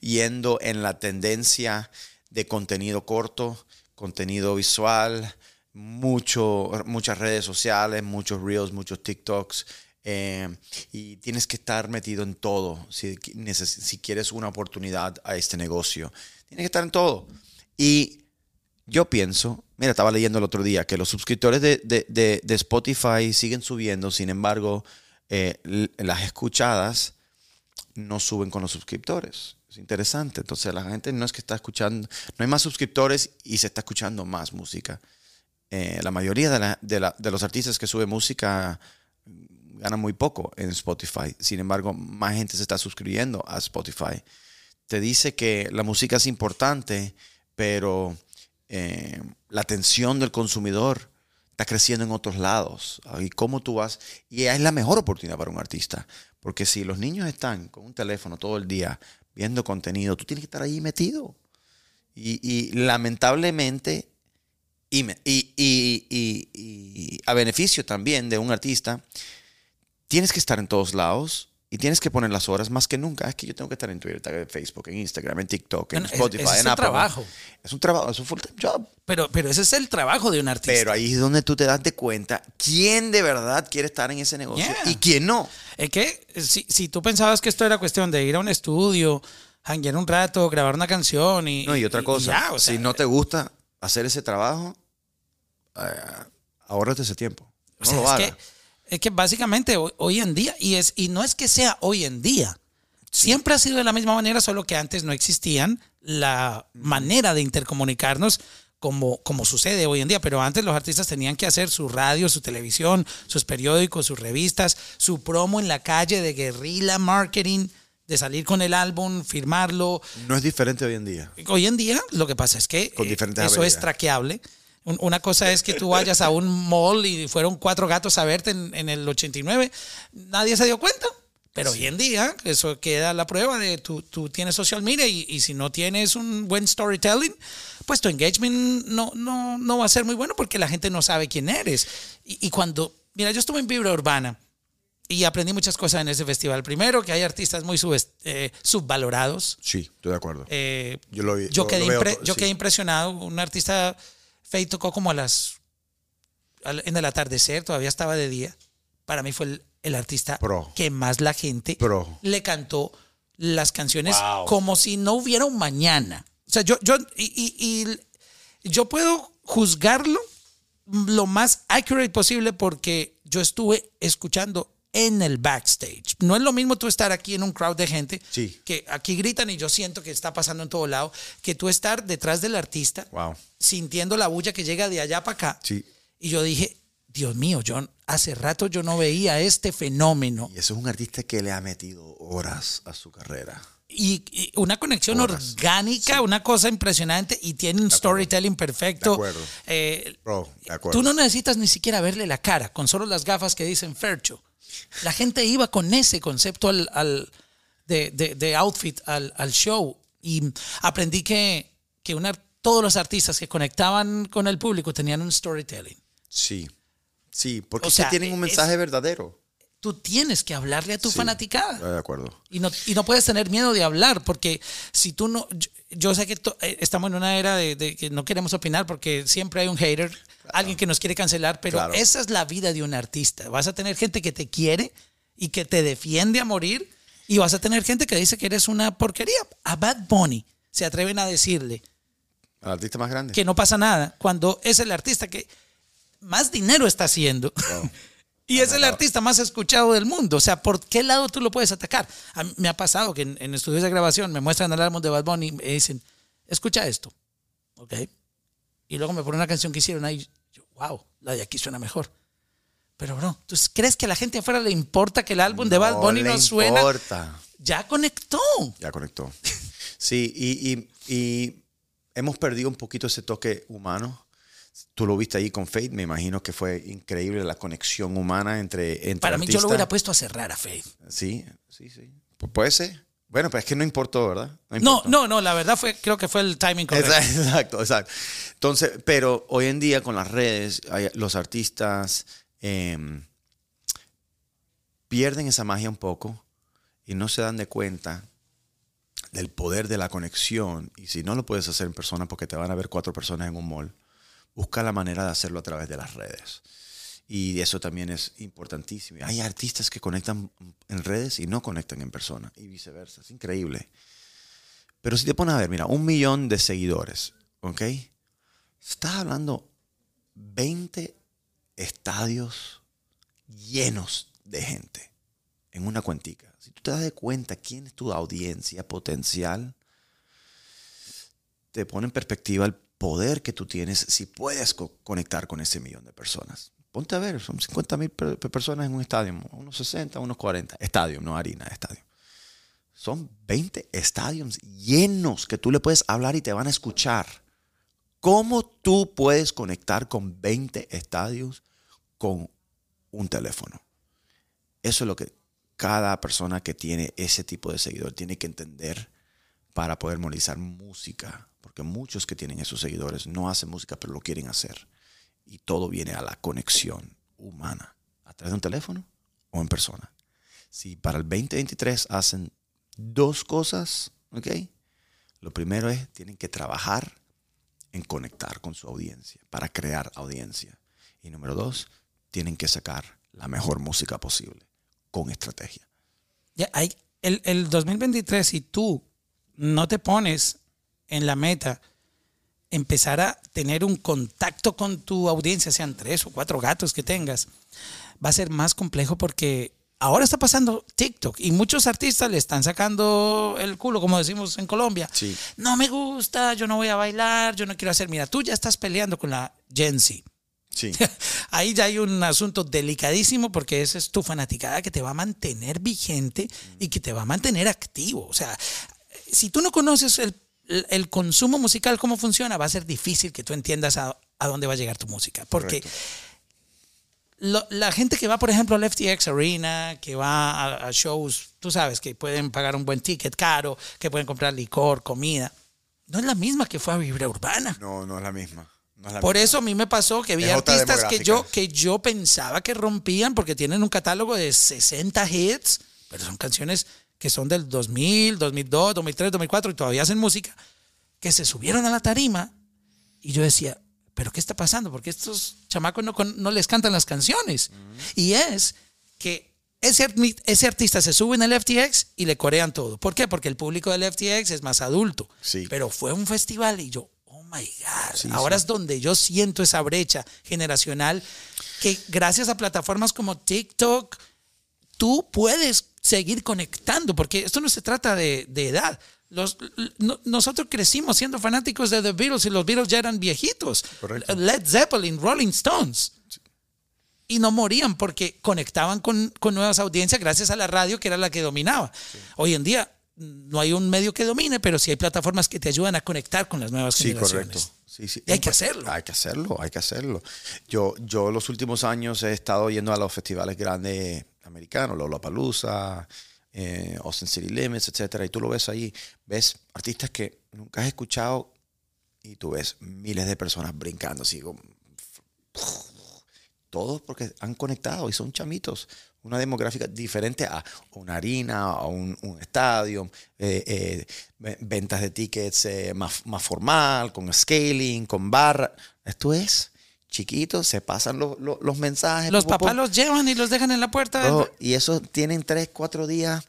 yendo en la tendencia de contenido corto, contenido visual, mucho, muchas redes sociales, muchos reels, muchos TikToks. eh, y tienes que estar metido en todo si, si quieres una oportunidad a este negocio. Tienes que estar en todo. Y yo pienso, mira, estaba leyendo el otro día que los suscriptores de, de- de- Spotify siguen subiendo, sin embargo, eh, las escuchadas no suben con los suscriptores. Es interesante. Entonces, la gente no es que está escuchando, no hay más suscriptores y se está escuchando más música. Eh, la mayoría de, la- de la- de los artistas que suben música mm, ganan muy poco en Spotify. Sin embargo, más gente se está suscribiendo a Spotify. Te dice que la música es importante, pero eh, la atención del consumidor está creciendo en otros lados. ¿Y cómo tú vas? Y es la mejor oportunidad para un artista. Porque si los niños están con un teléfono todo el día viendo contenido, tú tienes que estar ahí metido. Y, y lamentablemente, y, y- y a beneficio también de un artista, tienes que estar en todos lados y tienes que poner las horas más que nunca. Es que yo tengo que estar en Twitter, en Facebook, en Instagram, en TikTok, en Bueno, es- Spotify, ese es en Apple. trabajo. Es un trabajo, es un full-time job. Pero, pero ese es el trabajo de un artista. Pero ahí es donde tú te das de cuenta quién de verdad quiere estar en ese negocio Yeah. y quién no. Es que si, si tú pensabas que esto era cuestión de ir a un estudio, hanguear un rato, grabar una canción y. No, y otra cosa, ya, o sea, si no te gusta hacer ese trabajo, eh, ahórrate ese tiempo. o No sea, lo es, hagas. Es que básicamente hoy, hoy en día, y, es, y no es que sea hoy en día, siempre ha sido de la misma manera, solo que antes no existían la manera de intercomunicarnos. Como, como sucede hoy en día, pero antes los artistas tenían que hacer su radio, su televisión, sus periódicos, sus revistas, su promo en la calle de guerrilla marketing, de salir con el álbum, firmarlo, No es diferente hoy en día. Hoy en día lo que pasa es que Con eh, eso es traqueable. Un- Una cosa es que tú vayas a un mall y fueron cuatro gatos a verte en, en el 89, nadie se dio cuenta. Pero hoy en día eso queda la prueba de tú, tú tienes social media y, y si no tienes un buen storytelling, pues tu engagement no, no, no va a ser muy bueno porque la gente no sabe quién eres. Y, y cuando, mira, yo estuve en Vibra Urbana y aprendí muchas cosas en ese festival. Primero, que hay artistas muy eh, subvalorados. Sí, estoy de acuerdo. Eh, yo lo, vi- yo lo- quedé, lo veo yo sí. quedé impresionado. Un artista, Faye tocó como a las. al- en el atardecer, todavía estaba de día. Para mí fue el, el artista Pro. que más la gente Pro. le cantó las canciones Wow. como si no hubiera un mañana. O sea, yo, yo, y, y- y yo puedo juzgarlo lo más accurate posible porque yo estuve escuchando en el backstage. No es lo mismo tú estar aquí en un crowd de gente Sí. que aquí gritan y yo siento que está pasando en todo lado, que tú estar detrás del artista Wow. sintiendo la bulla que llega de allá para acá. Sí. Y yo dije, Dios mío, yo hace rato yo no veía este fenómeno Y eso es un artista que le ha metido horas a su carrera. y, y una conexión Horas. orgánica, una cosa impresionante y tiene un storytelling perfecto. De acuerdo. Eh, Bro, de acuerdo. Tú no necesitas ni siquiera verle la cara, con solo las gafas que dicen Fercho. La gente iba con ese concepto al, al- de, de- de outfit al, al show y aprendí que, que una- todos los artistas que conectaban con el público tenían un storytelling. Sí. Sí, porque O es que sea, tienen un es- mensaje verdadero. tú tienes que hablarle a tu Sí, fanaticada. de acuerdo. Y no, y no puedes tener miedo de hablar, porque si tú no. Yo, yo sé que to- eh, estamos en una era de, de que no queremos opinar porque siempre hay un hater, alguien que nos quiere cancelar, pero Claro. esa es la vida de un artista. Vas a tener gente que te quiere y que te defiende a morir, y vas a tener gente que dice que eres una porquería. A Bad Bunny se atreven a decirle Al artista más grande. que no pasa nada cuando es el artista que más dinero está haciendo. Wow. [laughs] Y es el artista más escuchado del mundo. O sea, ¿por qué lado tú lo puedes atacar? A mí me ha pasado que en, en estudios de grabación me muestran el álbum de Bad Bunny y me dicen, escucha esto. ¿Ok? Y luego me ponen una canción que hicieron ahí. Yo, wow, la de aquí suena mejor. Pero, bro, ¿tú crees que a la gente afuera le importa que el álbum de Bad Bunny no suena? importa. Ya conectó. Ya conectó. Sí, y, y- y hemos perdido un poquito ese toque humano. Tú lo viste ahí con Faith, me imagino que fue increíble la conexión humana entre, entre Para mí, yo lo hubiera puesto a cerrar a Faith. Sí, sí, sí. Pu- puede ser. Bueno, pero es que no importó, ¿verdad? No, importó. no, no, la verdad fue, creo que fue el timing correcto. [laughs] Exacto, exacto. Entonces, pero hoy en día con las redes, los artistas em, pierden esa magia un poco y no se dan de cuenta del poder de la conexión. Y si no lo puedes hacer en persona porque te van a ver cuatro personas en un mall, busca la manera de hacerlo a través de las redes. Y eso también es importantísimo. Hay artistas que conectan en redes y no conectan en persona y viceversa. Es increíble. Pero si te pones a ver, mira, un millón de seguidores, ¿ok? Estás hablando 20 estadios llenos de gente en una cuentica. Si tú te das de cuenta quién es tu audiencia potencial, te pone en perspectiva el poder que tú tienes si puedes co- conectar con ese millón de personas. Ponte a ver, son 50 mil personas en un estadio, unos 60, unos 40. Estadio, no harina, estadio. Son 20 estadios llenos que tú le puedes hablar y te van a escuchar. ¿Cómo tú puedes conectar con 20 estadios con un teléfono? Eso es lo que cada persona que tiene ese tipo de seguidor tiene que entender para poder monetizar música. Porque muchos que tienen esos seguidores no hacen música, pero lo quieren hacer. Y todo viene a la conexión humana, a través de un teléfono o en persona. Si para el 2023 hacen dos cosas, ¿ok? Lo primero es, tienen que trabajar en conectar con su audiencia, para crear audiencia. Y número dos, tienen que sacar la mejor música posible, con estrategia. Hay, el, el 2023, si tú no te pones en la meta empezar a tener un contacto con tu audiencia, sean tres o cuatro gatos que tengas, va a ser más complejo porque ahora está pasando TikTok y muchos artistas le están sacando el culo, como decimos en Colombia. Sí. No me gusta, yo no voy a bailar, yo no quiero hacer. Mira, tú ya estás peleando con la Gen Z. Sí. [laughs] Ahí ya hay un asunto delicadísimo porque esa es tu fanaticada que te va a mantener vigente y que te va a mantener activo. O sea, si tú no conoces el, el consumo musical, cómo funciona, va a ser difícil que tú entiendas a, a dónde va a llegar tu música. Porque lo- la gente que va, por ejemplo, al FTX Arena, que va a, a shows, tú sabes, que pueden pagar un buen ticket caro, que pueden comprar licor, comida, no es la misma que fue a Vibra Urbana. No, no es la misma. No es la Por misma. eso a mí me pasó que vi Es artistas que yo, que yo pensaba que rompían porque tienen un catálogo de 60 hits, pero son canciones que son del 2000, 2002, 2003, 2004 y todavía hacen música, que se subieron a la tarima y yo decía, ¿pero qué está pasando? Porque estos chamacos no, no les cantan las canciones. Y es que ese, ese artista se sube en el FTX y le corean todo. ¿Por qué? Porque el público del FTX es más adulto. Sí. Pero fue un festival y yo, oh my God. Sí, Ahora sí. es donde yo siento esa brecha generacional que gracias a plataformas como TikTok, tú puedes seguir conectando, porque esto no se trata de, de edad. Los, no- nosotros crecimos siendo fanáticos de The Beatles y los Beatles ya eran viejitos. Correcto. Led Zeppelin, Rolling Stones. Y no morían porque conectaban con, con nuevas audiencias gracias a la radio que era la que dominaba. Hoy en día no hay un medio que domine, pero sí hay plataformas que te ayudan a conectar con las nuevas Sí, generaciones. correcto. Sí, sí. Y hay que hacerlo. Hay que hacerlo, hay que hacerlo. Yo, yo los últimos años he estado yendo a los festivales grandes americanos, Lollapalooza, eh, Austin City Limits, etcétera, y tú lo ves ahí, ves artistas que nunca has escuchado y tú ves miles de personas brincando así como todos porque han conectado y son chamitos. Una demográfica diferente a una harina, a un, estadio, eh, eh, ve- ventas de tickets eh, más, más formal, con scaling, con barra. Esto es chiquito, se pasan los, mensajes. Los papás los llevan y los dejan en la puerta. del- y eso tienen tres, cuatro días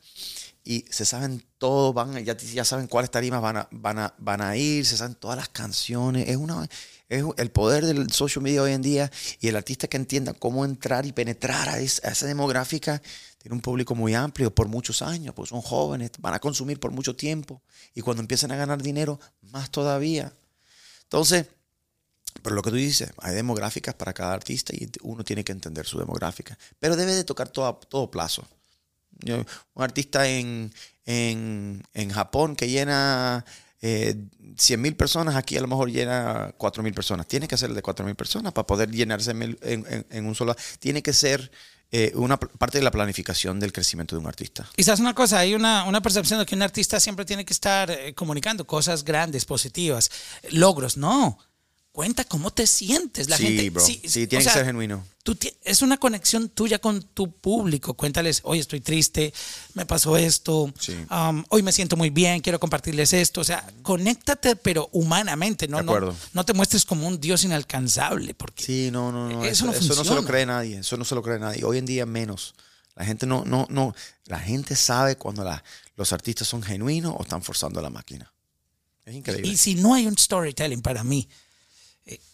y se saben todo, van, ya, ya saben cuáles tarimas van a, van, a, van a ir, se saben todas las canciones. Es, una, es el poder del social media hoy en día y el artista que entienda cómo entrar y penetrar a, es- a esa demográfica tiene un público muy amplio por muchos años, pues son jóvenes, van a consumir por mucho tiempo y cuando empiezan a ganar dinero, más todavía. Entonces, pero lo que tú dices, hay demográficas para cada artista y uno tiene que entender su demográfica. Pero debe de tocar todo, todo plazo. Yo- un artista en, en, en Japón que llena eh, 100 mil personas, aquí a lo mejor llena 4 mil personas. Tiene que ser de 4 mil personas para poder llenarse en, en- en- un solo. Tiene que ser eh, una parte de la planificación del crecimiento de un artista. Quizás una cosa, hay una, una percepción de que un artista siempre tiene que estar eh, comunicando cosas grandes, positivas, logros. No, cuenta cómo te sientes. La sí, gente, bro. Sí, sí, tiene que sea, ser genuino. tú es una conexión tuya con tu público. Cuéntales, oye, estoy triste, me pasó esto, Sí. um, hoy me siento muy bien, quiero compartirles esto. O sea, conéctate, pero humanamente, ¿no? De No, acuerdo. no te muestres como un Dios inalcanzable, porque Sí, no, no, no. Eso Eso, no eso no se lo cree nadie. Eso no se lo cree nadie. Hoy en día menos. La gente no, no, no. La gente sabe cuando la- los artistas son genuinos o están forzando la máquina. Es increíble. Y si no hay un storytelling para mí,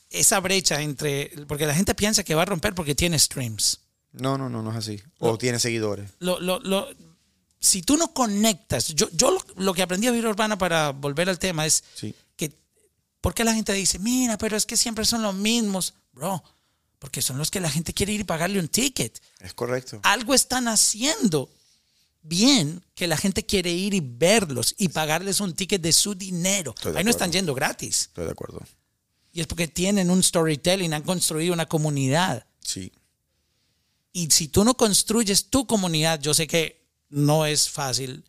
esa brecha entre, porque la gente piensa que va a romper porque tiene streams. No, no, no, no es así. O tiene seguidores. Lo, lo, lo- si tú no conectas, yo, yo lo, que aprendí a vivir urbana para volver al tema es Sí. que, ¿por qué la gente dice, mira, pero es que siempre son los mismos? Bro, porque son los que la gente quiere ir y pagarle un ticket. Es correcto. Algo están haciendo bien que la gente quiere ir y verlos y pagarles un ticket de su dinero. Ahí no están yendo gratis. Estoy de acuerdo. Y es porque tienen un storytelling, han construido una comunidad. Sí. Y si tú no construyes tu comunidad, yo sé que no es fácil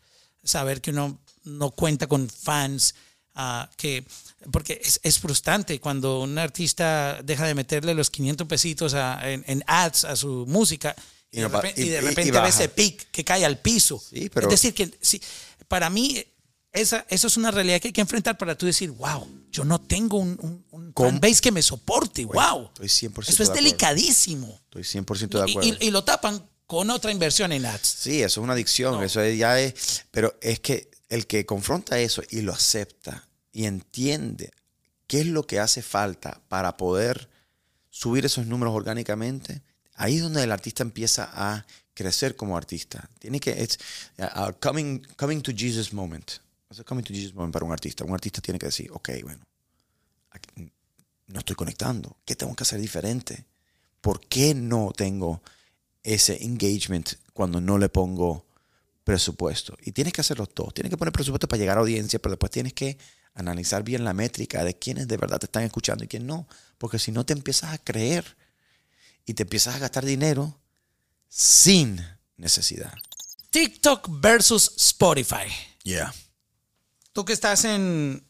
saber que uno no cuenta con fans, ah, que, porque es, es frustrante cuando un artista deja de meterle los 500 pesitos a- en, en ads a su música y, de repente, y- y de y- y repente ve baja. ese pic que cae al piso. Sí, pero- Es decir, que sí, para mí esa, eso es una realidad que hay que enfrentar para tú decir, wow, yo no tengo un, un, un fanbase que me soporte, wow. estoy 100% Eso es de delicadísimo. Estoy 100% de Y- acuerdo. Y, y lo tapan con otra inversión en ads. Sí, eso es una adicción, eso es- ya es, pero es que el que confronta eso y lo acepta y entiende qué es lo que hace falta para poder subir esos números orgánicamente, ahí es donde el artista empieza a crecer como artista. Tiene que, it's a coming, coming to Jesus moment. Es coming to Jesus moment para un artista. Un artista tiene que decir, ok, bueno, aquí- no estoy conectando. ¿Qué tengo que hacer diferente? ¿Por qué no tengo ese engagement cuando no le pongo presupuesto? Y tienes que hacerlo todo. Tienes que poner presupuesto para llegar a audiencia, pero después tienes que analizar bien la métrica de quiénes de verdad te están escuchando y quién no. Porque si no te empiezas a creer y te empiezas a gastar dinero sin necesidad. TikTok versus Spotify. Yeah. Tú que estás en,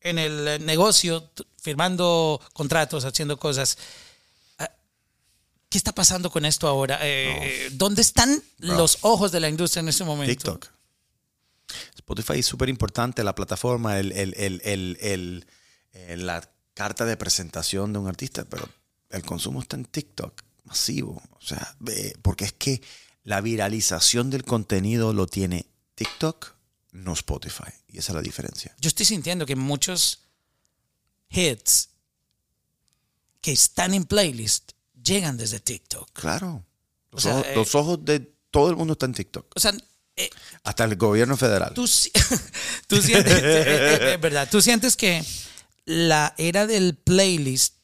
en el negocio, firmando contratos, haciendo cosas. ah, ¿Qué está pasando con esto ahora? Eh, ¿Dónde están Bro. los ojos de la industria en este momento? TikTok. Spotify es súper importante, la plataforma, el, el- el- eh, la carta de presentación de un artista, pero el consumo está en TikTok, masivo. O sea, porque es que la viralización del contenido lo tiene TikTok, no Spotify. Y esa es la diferencia. Yo estoy sintiendo que muchos hits que están en playlist llegan desde TikTok. Claro. O Los, sea, ojos, eh, los ojos de todo el mundo están en TikTok. O sea, eh, Hasta el gobierno federal. tú, si- [laughs] tú sientes, eh, ¿verdad? Tú sientes que la era del playlist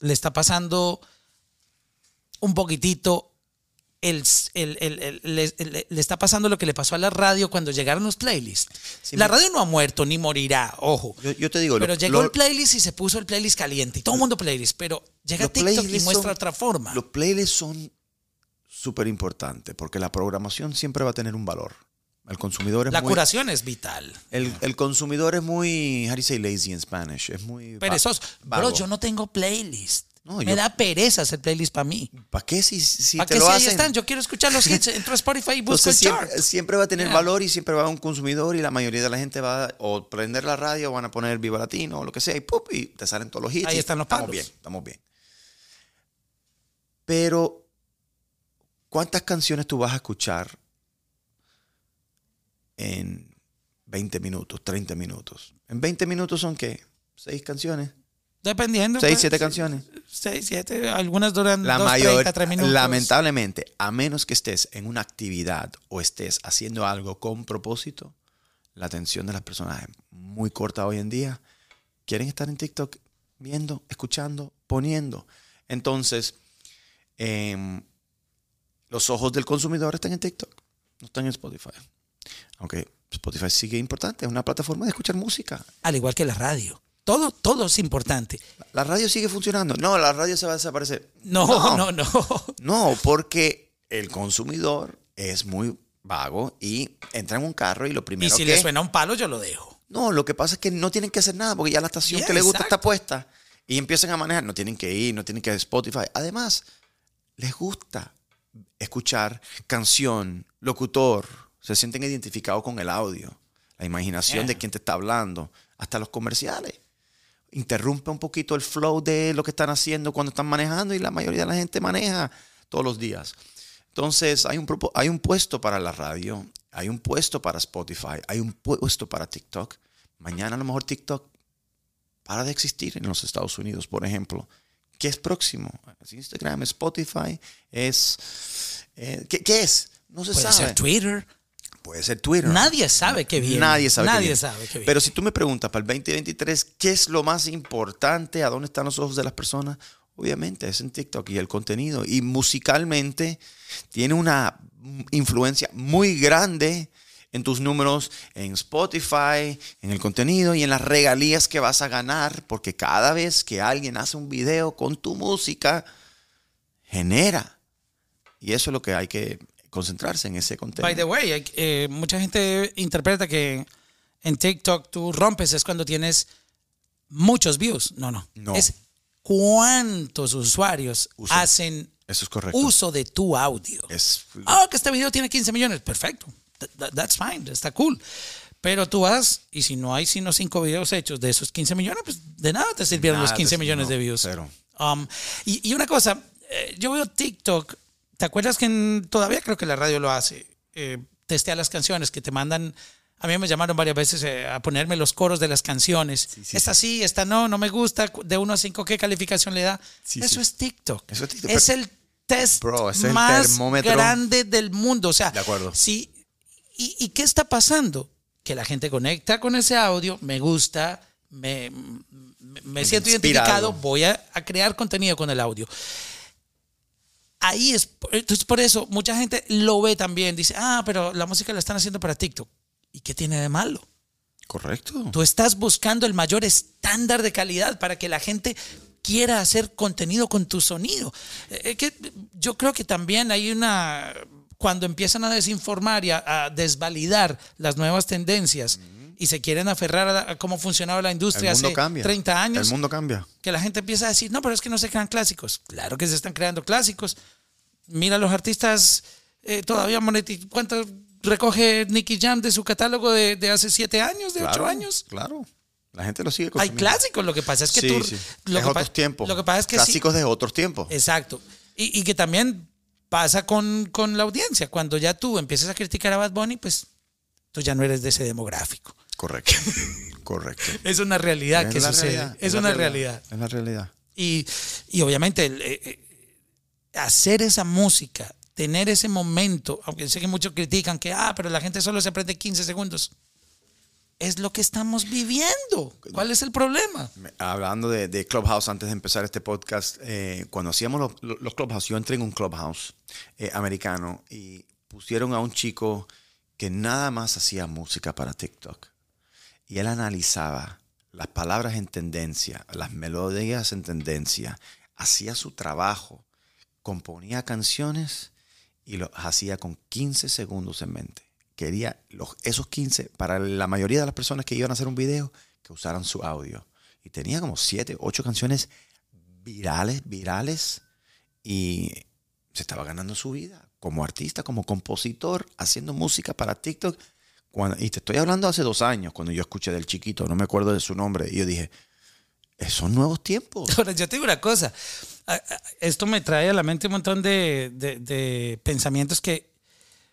le está pasando un poquitito el, el- el- el- le, está pasando lo que le pasó a la radio cuando llegaron los playlists. Sí, la radio no ha muerto ni morirá, ojo. Yo, yo te digo, lo- Pero llegó lo- el playlist y se puso el playlist caliente. Y todo el mundo playlist. Pero llega TikTok y muestra son- otra forma. Los playlists son súper importantes porque la programación siempre va a tener un valor. El consumidor es la muy... curación es vital. El, el consumidor es muy, how do you say lazy in Spanish? Es muy Perezoso. vago. Bro, yo no tengo playlist. No, Me yo- da pereza hacer playlist para mí. ¿Para qué si, si ¿Para qué lo si ahí están? Yo quiero escuchar los hits. Entro a Spotify y busco Entonces el siempre, chart. siempre va a tener Yeah. valor y siempre va a haber un consumidor y la mayoría de la gente va a o prender la radio o van a poner Viva Latino o lo que sea y, ¡pup! y te salen todos los hits. Ahí están los Estamos palos. bien, estamos bien. Pero, ¿cuántas canciones tú vas a escuchar en 20 minutos, 30 minutos? ¿En 20 minutos son qué? ¿Seis canciones? Dependiendo. ¿Seis, pues, siete canciones? Seis, siete. Algunas duran La dos, mayoría, 30, tres minutos. lamentablemente, a menos que estés en una actividad o estés haciendo algo con propósito, la atención de las personas es muy corta hoy en día. Quieren estar en TikTok viendo, escuchando, poniendo. Entonces, em, los ojos del consumidor están en TikTok, no están en Spotify. Aunque Spotify sigue importante, es una plataforma de escuchar música. Al igual que la radio. Todo, todo es importante. La radio sigue funcionando. No, la radio se va a desaparecer. No, no, [laughs] no. No, porque el consumidor es muy vago y entra en un carro y lo Y primero si que... le suena un palo, yo lo dejo. No, lo que pasa es que no tienen que hacer nada porque ya la estación Yeah, que les gusta está puesta y empiezan a manejar. No tienen que ir, no tienen que ir a Spotify. Además, les gusta escuchar canción, locutor. Se sienten identificados con el audio, la imaginación Yeah. de quién te está hablando, hasta los comerciales. Interrumpe un poquito el flow de lo que están haciendo cuando están manejando y la mayoría de la gente maneja todos los días. Entonces, hay un, hay un puesto para la radio, hay un puesto para Spotify, hay un puesto para TikTok. Mañana a lo mejor TikTok para de existir en los Estados Unidos, por ejemplo. ¿Qué es próximo? ¿Es Instagram, ¿Es Spotify, es... eh, ¿qué, qué es? No se Puede sabe. ser Twitter. Puede ser Twitter. Nadie sabe qué viene. Nadie sabe. qué Nadie viene. sabe qué viene. Pero si tú me preguntas para el 2023, ¿qué es lo más importante? ¿A dónde están los ojos de las personas? Obviamente es en TikTok y el contenido. Y musicalmente tiene una influencia muy grande en tus números, en Spotify, en el contenido y en las regalías que vas a ganar, porque cada vez que alguien hace un video con tu música, genera. Y eso es lo que hay que concentrarse en ese contenido. By the way, eh, mucha gente interpreta que en TikTok tú rompes es cuando tienes muchos views. No, no. No. Es cuántos usuarios hacen Eso es correcto. uso de tu audio. Es, Ah, que este video tiene 15 millones. Perfecto. Th- th- that's fine. Está cool. Pero tú vas y si no hay sino 5 videos hechos de esos 15 millones, pues de nada te sirvieron los Nada, 15 te- millones no, de views. cero. Um, y, y una cosa, eh, yo veo TikTok. ¿Te acuerdas que en- todavía creo que la radio lo hace? Eh, testea las canciones que te mandan. A mí me llamaron varias veces eh, a ponerme los coros de las canciones. sí, esta sí, esta no, no me gusta. De 1 a 5, ¿qué calificación le da? Sí, Eso sí. es TikTok. Eso es TikTok, Es el test Bro, es el más termómetro. grande del mundo. O sea, De acuerdo. sí. ¿Y, y qué está pasando? Que la gente conecta con ese audio, me gusta, me, me- me siento identificado, voy a, a crear contenido con el audio. Ahí es, entonces por eso mucha gente lo ve también, dice, ah, pero la música la están haciendo para TikTok. ¿Y qué tiene de malo? Correcto. Tú estás buscando el mayor estándar de calidad para que la gente quiera hacer contenido con tu sonido. Eh, Es que yo creo que también hay una cuando empiezan a desinformar y a, a desvalidar las nuevas tendencias y se quieren aferrar a, la- a cómo funcionaba la industria hace cambia. 30 años, El mundo cambia. que la gente empieza a decir, no, pero es que no se crean clásicos. Claro que se están creando clásicos. Mira los artistas eh, todavía monetiz ¿Cuánto recoge Nicky Jam de su catálogo de, de hace 7 años, de 8 Claro, años? Claro. La gente lo sigue Hay consumiendo. clásicos, lo que pasa es que sí, tú... sí. Lo es que otros tiempos. Lo que pasa es que sí- Clásicos de otros tiempos. Exacto. Y, y que también pasa con, con la audiencia. Cuando ya tú empiezas a criticar a Bad Bunny, pues tú ya no eres de ese demográfico. Correcto. [laughs] Correcto. Es una realidad que la sucede. realidad, es una realidad. Es la realidad. Y, y obviamente el, eh, eh, hacer esa música, tener ese momento, aunque sé que muchos critican que, ah, pero la gente solo se aprende 15 segundos. Es lo que estamos viviendo. ¿Cuál es el problema? Hablando de, de Clubhouse, antes de empezar este podcast, eh, cuando hacíamos los, los- los Clubhouse, yo entré en un Clubhouse eh, americano y pusieron a un chico que nada más hacía música para TikTok. Y él analizaba las palabras en tendencia, las melodías en tendencia, hacía su trabajo, componía canciones y lo hacía con 15 segundos en mente. Quería los, esos 15, para la mayoría de las personas que iban a hacer un video, que usaran su audio. Y tenía como 7, 8 canciones virales, virales, y se estaba ganando su vida como artista, como compositor, haciendo música para TikTok. Cuando, y te estoy hablando hace dos años, cuando yo escuché del chiquito, no me acuerdo de su nombre, y yo dije, "Eh, son nuevos tiempos. [laughs] Ahora, yo te digo una cosa. Esto me trae a la mente un montón de, de- de pensamientos que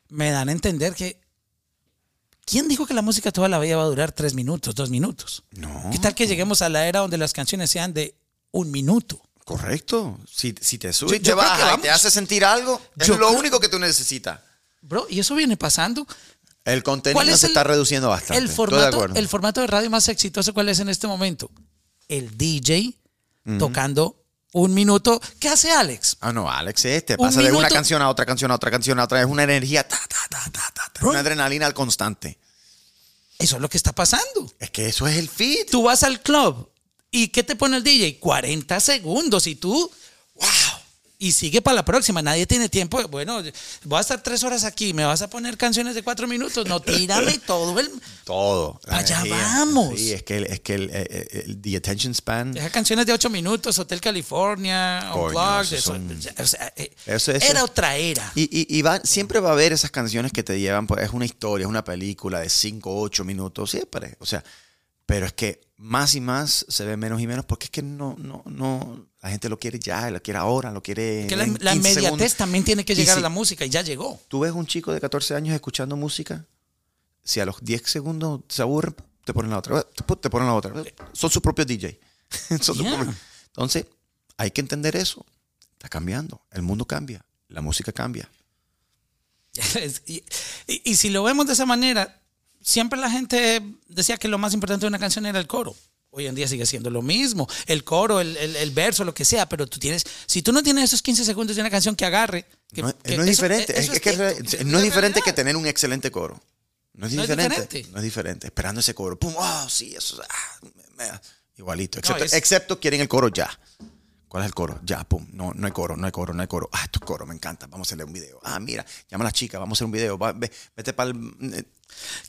me dan a entender que. ¿Quién dijo que la música toda la vida va a durar tres minutos, dos minutos? No. ¿Qué tal que lleguemos a la era donde las canciones sean de un minuto? Correcto. Si, si te sube te baja y te hace sentir algo, es Yo lo único que tú necesitas. Bro, y eso viene pasando. El contenido ¿Cuál es se el- está reduciendo bastante. El Estoy de formato, acuerdo. el formato de radio más exitoso, ¿cuál es en este momento? El DJ tocando un minuto. ¿Qué hace Alex? Ah, no, Alex es este. Un Pasa de una canción a otra canción a otra canción a otra. Es una energía, ta, ta, ta, ta, ta, una adrenalina al constante. Eso es lo que está pasando. Es que eso es el fit. Tú vas al club y ¿qué te pone el DJ? 40 segundos y tú, wow. Y sigue para la próxima. Nadie tiene tiempo. Bueno, voy a estar tres horas aquí. ¿Me vas a poner canciones de cuatro minutos? No, tírame todo el. Todo. Allá energía. vamos. Sí, es que, el, es que el, el- el- the attention span. Deja canciones de ocho minutos, Hotel California, Unplugged, eso, son- o sea, eh, Eso- eso- era otra era. Y, y, y va- siempre va a haber esas canciones que te llevan, pues es una historia, es una película de 5 o 8 minutos, siempre. O sea, pero es que más y más se ve menos y menos porque es que no, no, no, la gente lo quiere ya, lo quiere ahora, lo quiere. que la, la 15 inmediatez segundos. también tiene que llegar si a la música y ya llegó. Tú ves un chico de 14 años escuchando música, si a los 10 segundos se aburre, te ponen la otra, te pon- te ponen la otra. Son sus propios DJ. [laughs] Son sus Yeah. propios- Entonces, hay que entender eso. Está cambiando, el mundo cambia, la música cambia. [laughs] y, y- y si lo vemos de esa manera, siempre la gente decía que lo más importante de una canción era el coro. Hoy en día sigue siendo lo mismo. El coro, el, el- el verso, lo que sea. Pero tú tienes, si tú no tienes esos 15 segundos de una canción que agarre. Que, No, es- que no es eso- diferente. eso es, es que es no es diferente que tener un excelente coro. No es No es diferente. diferente. No es diferente. Esperando ese coro. ¡Pum! ¡Oh, sí! Eso. ah, me- me- igualito. No, Excepto, es- excepto quieren el coro ya. ¿Cuál es el coro? Ya, pum. No, no hay coro, no hay coro, no hay coro. Ah, esto es coro, me encanta. Vamos a hacerle un video. Ah, mira, llama a la chica, vamos a hacer un video. Va, ve- vete para el.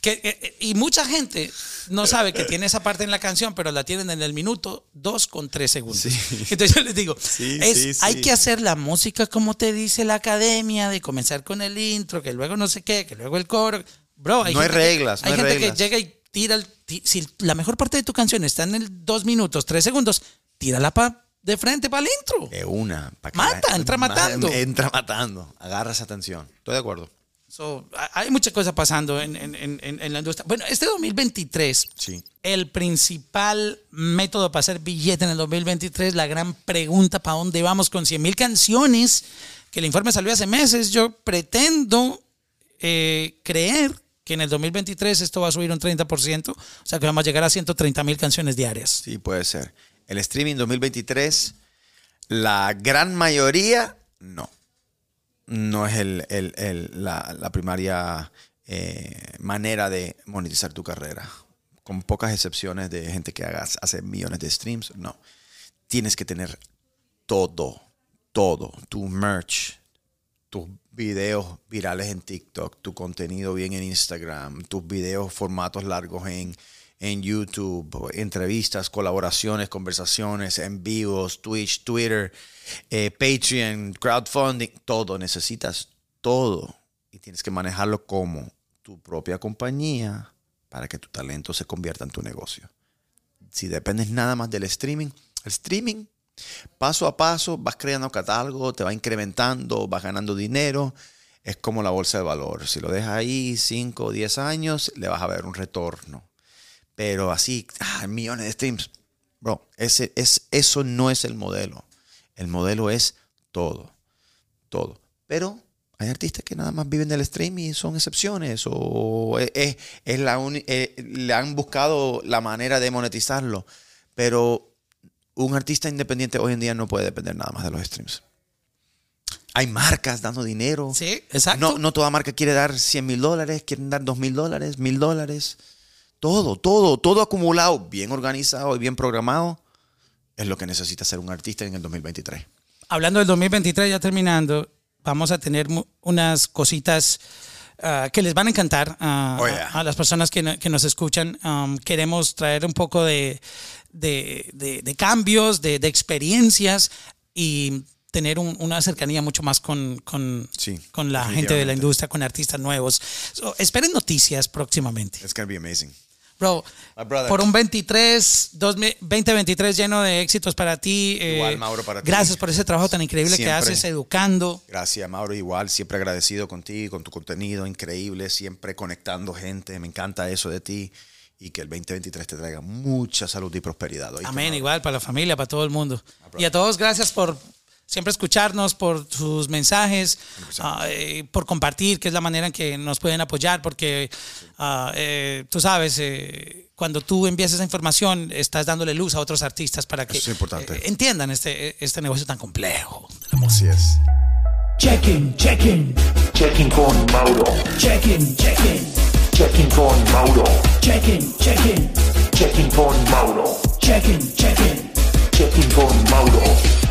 Que, eh, y mucha gente no sabe que tiene esa parte en la canción, pero la tienen en el minuto dos con tres segundos. Sí. Entonces yo les digo, Sí, es, sí, sí. hay que hacer la música como te dice la academia, de comenzar con el intro, que luego no sé qué, que luego el coro. Bro, hay No hay que- reglas, no hay hay gente reglas. que llega y tira el... Si la mejor parte de tu canción está en el dos minutos, tres segundos, tírala pa, de frente para el intro. De una. pa' que Mata, la- entra ma- matando. Entra matando. Agarra esa atención. Estoy de acuerdo. So, ha- hay muchas cosas pasando en, en- en- en- en la industria. Bueno, este 2023, Sí. el principal método para hacer billete en el 2023, la gran pregunta, ¿para dónde vamos con 100 mil canciones? Que el informe salió hace meses. Yo pretendo eh, creer que en el 2023 esto va a subir un 30%, o sea que vamos a llegar a 130 mil canciones diarias. Sí, puede ser. El streaming 2023, la gran mayoría, no. No es el, el- el- la, primaria eh, manera de monetizar tu carrera. Con pocas excepciones de gente que haga, hace millones de streams, no. Tienes que tener todo, todo. Tu merch, tus videos virales en TikTok, tu contenido bien en Instagram, tus videos formatos largos en, en YouTube, entrevistas, colaboraciones, conversaciones, en vivos, Twitch, Twitter, eh, Patreon, crowdfunding, todo. Necesitas todo y tienes que manejarlo como tu propia compañía para que tu talento se convierta en tu negocio. Si dependes nada más del streaming, el streaming paso a paso vas creando catálogo, te va incrementando, vas ganando dinero. Es como la bolsa de valor. Si lo dejas ahí 5 o 10 años, le vas a ver un retorno. Pero así, ah, millones de streams. Bro, ese, es, eso no es el modelo. El modelo es todo. Todo. Pero hay artistas que nada más viven del stream y son excepciones. O es, es- es la uni- eh, le han buscado la manera de monetizarlo. Pero un artista independiente hoy en día no puede depender nada más de los streams. Hay marcas dando dinero. Sí, exacto. No, no toda marca quiere dar 100 mil dólares, quieren dar 2 mil dólares, mil dólares. Todo, todo, todo acumulado, bien organizado y bien programado, es lo que necesita ser un artista en el 2023. Hablando del 2023, ya terminando, vamos a tener unas cositas ah, que les van a encantar Oh, yeah. a, a las personas que, no- que nos escuchan. Um, queremos traer un poco de, de, de- de cambios, de, experiencias y tener un- una cercanía mucho más con, con, Sí, con la gente de la industria, con artistas nuevos. So, esperen noticias próximamente. It's gonna be amazing. Bro, por un 23, 2000 2023 lleno de éxitos para ti. eh, Igual, Mauro, para ti. Gracias por ese trabajo tan increíble que Siempre. haces educando. Gracias, Mauro. Igual, siempre agradecido contigo, con tu contenido increíble, siempre conectando gente. Me encanta eso de ti. Y que el 2023 te traiga mucha salud y prosperidad. ¿oíste, Amén, igual para la familia, para todo el mundo. Y a todos, gracias por siempre escucharnos, por sus mensajes, ah, eh, por compartir, que es la manera en que nos pueden apoyar, porque ah, eh, tú sabes, eh, cuando tú envías esa información, estás dándole luz a otros artistas para que Eso es importante. eh, entiendan este, este negocio tan complejo. Así es. Checking, checking, Checking con Mauro. checking, checking, Checking con Mauro. checking, checking, Checking con Mauro. checking, checking. Checking con Mauro.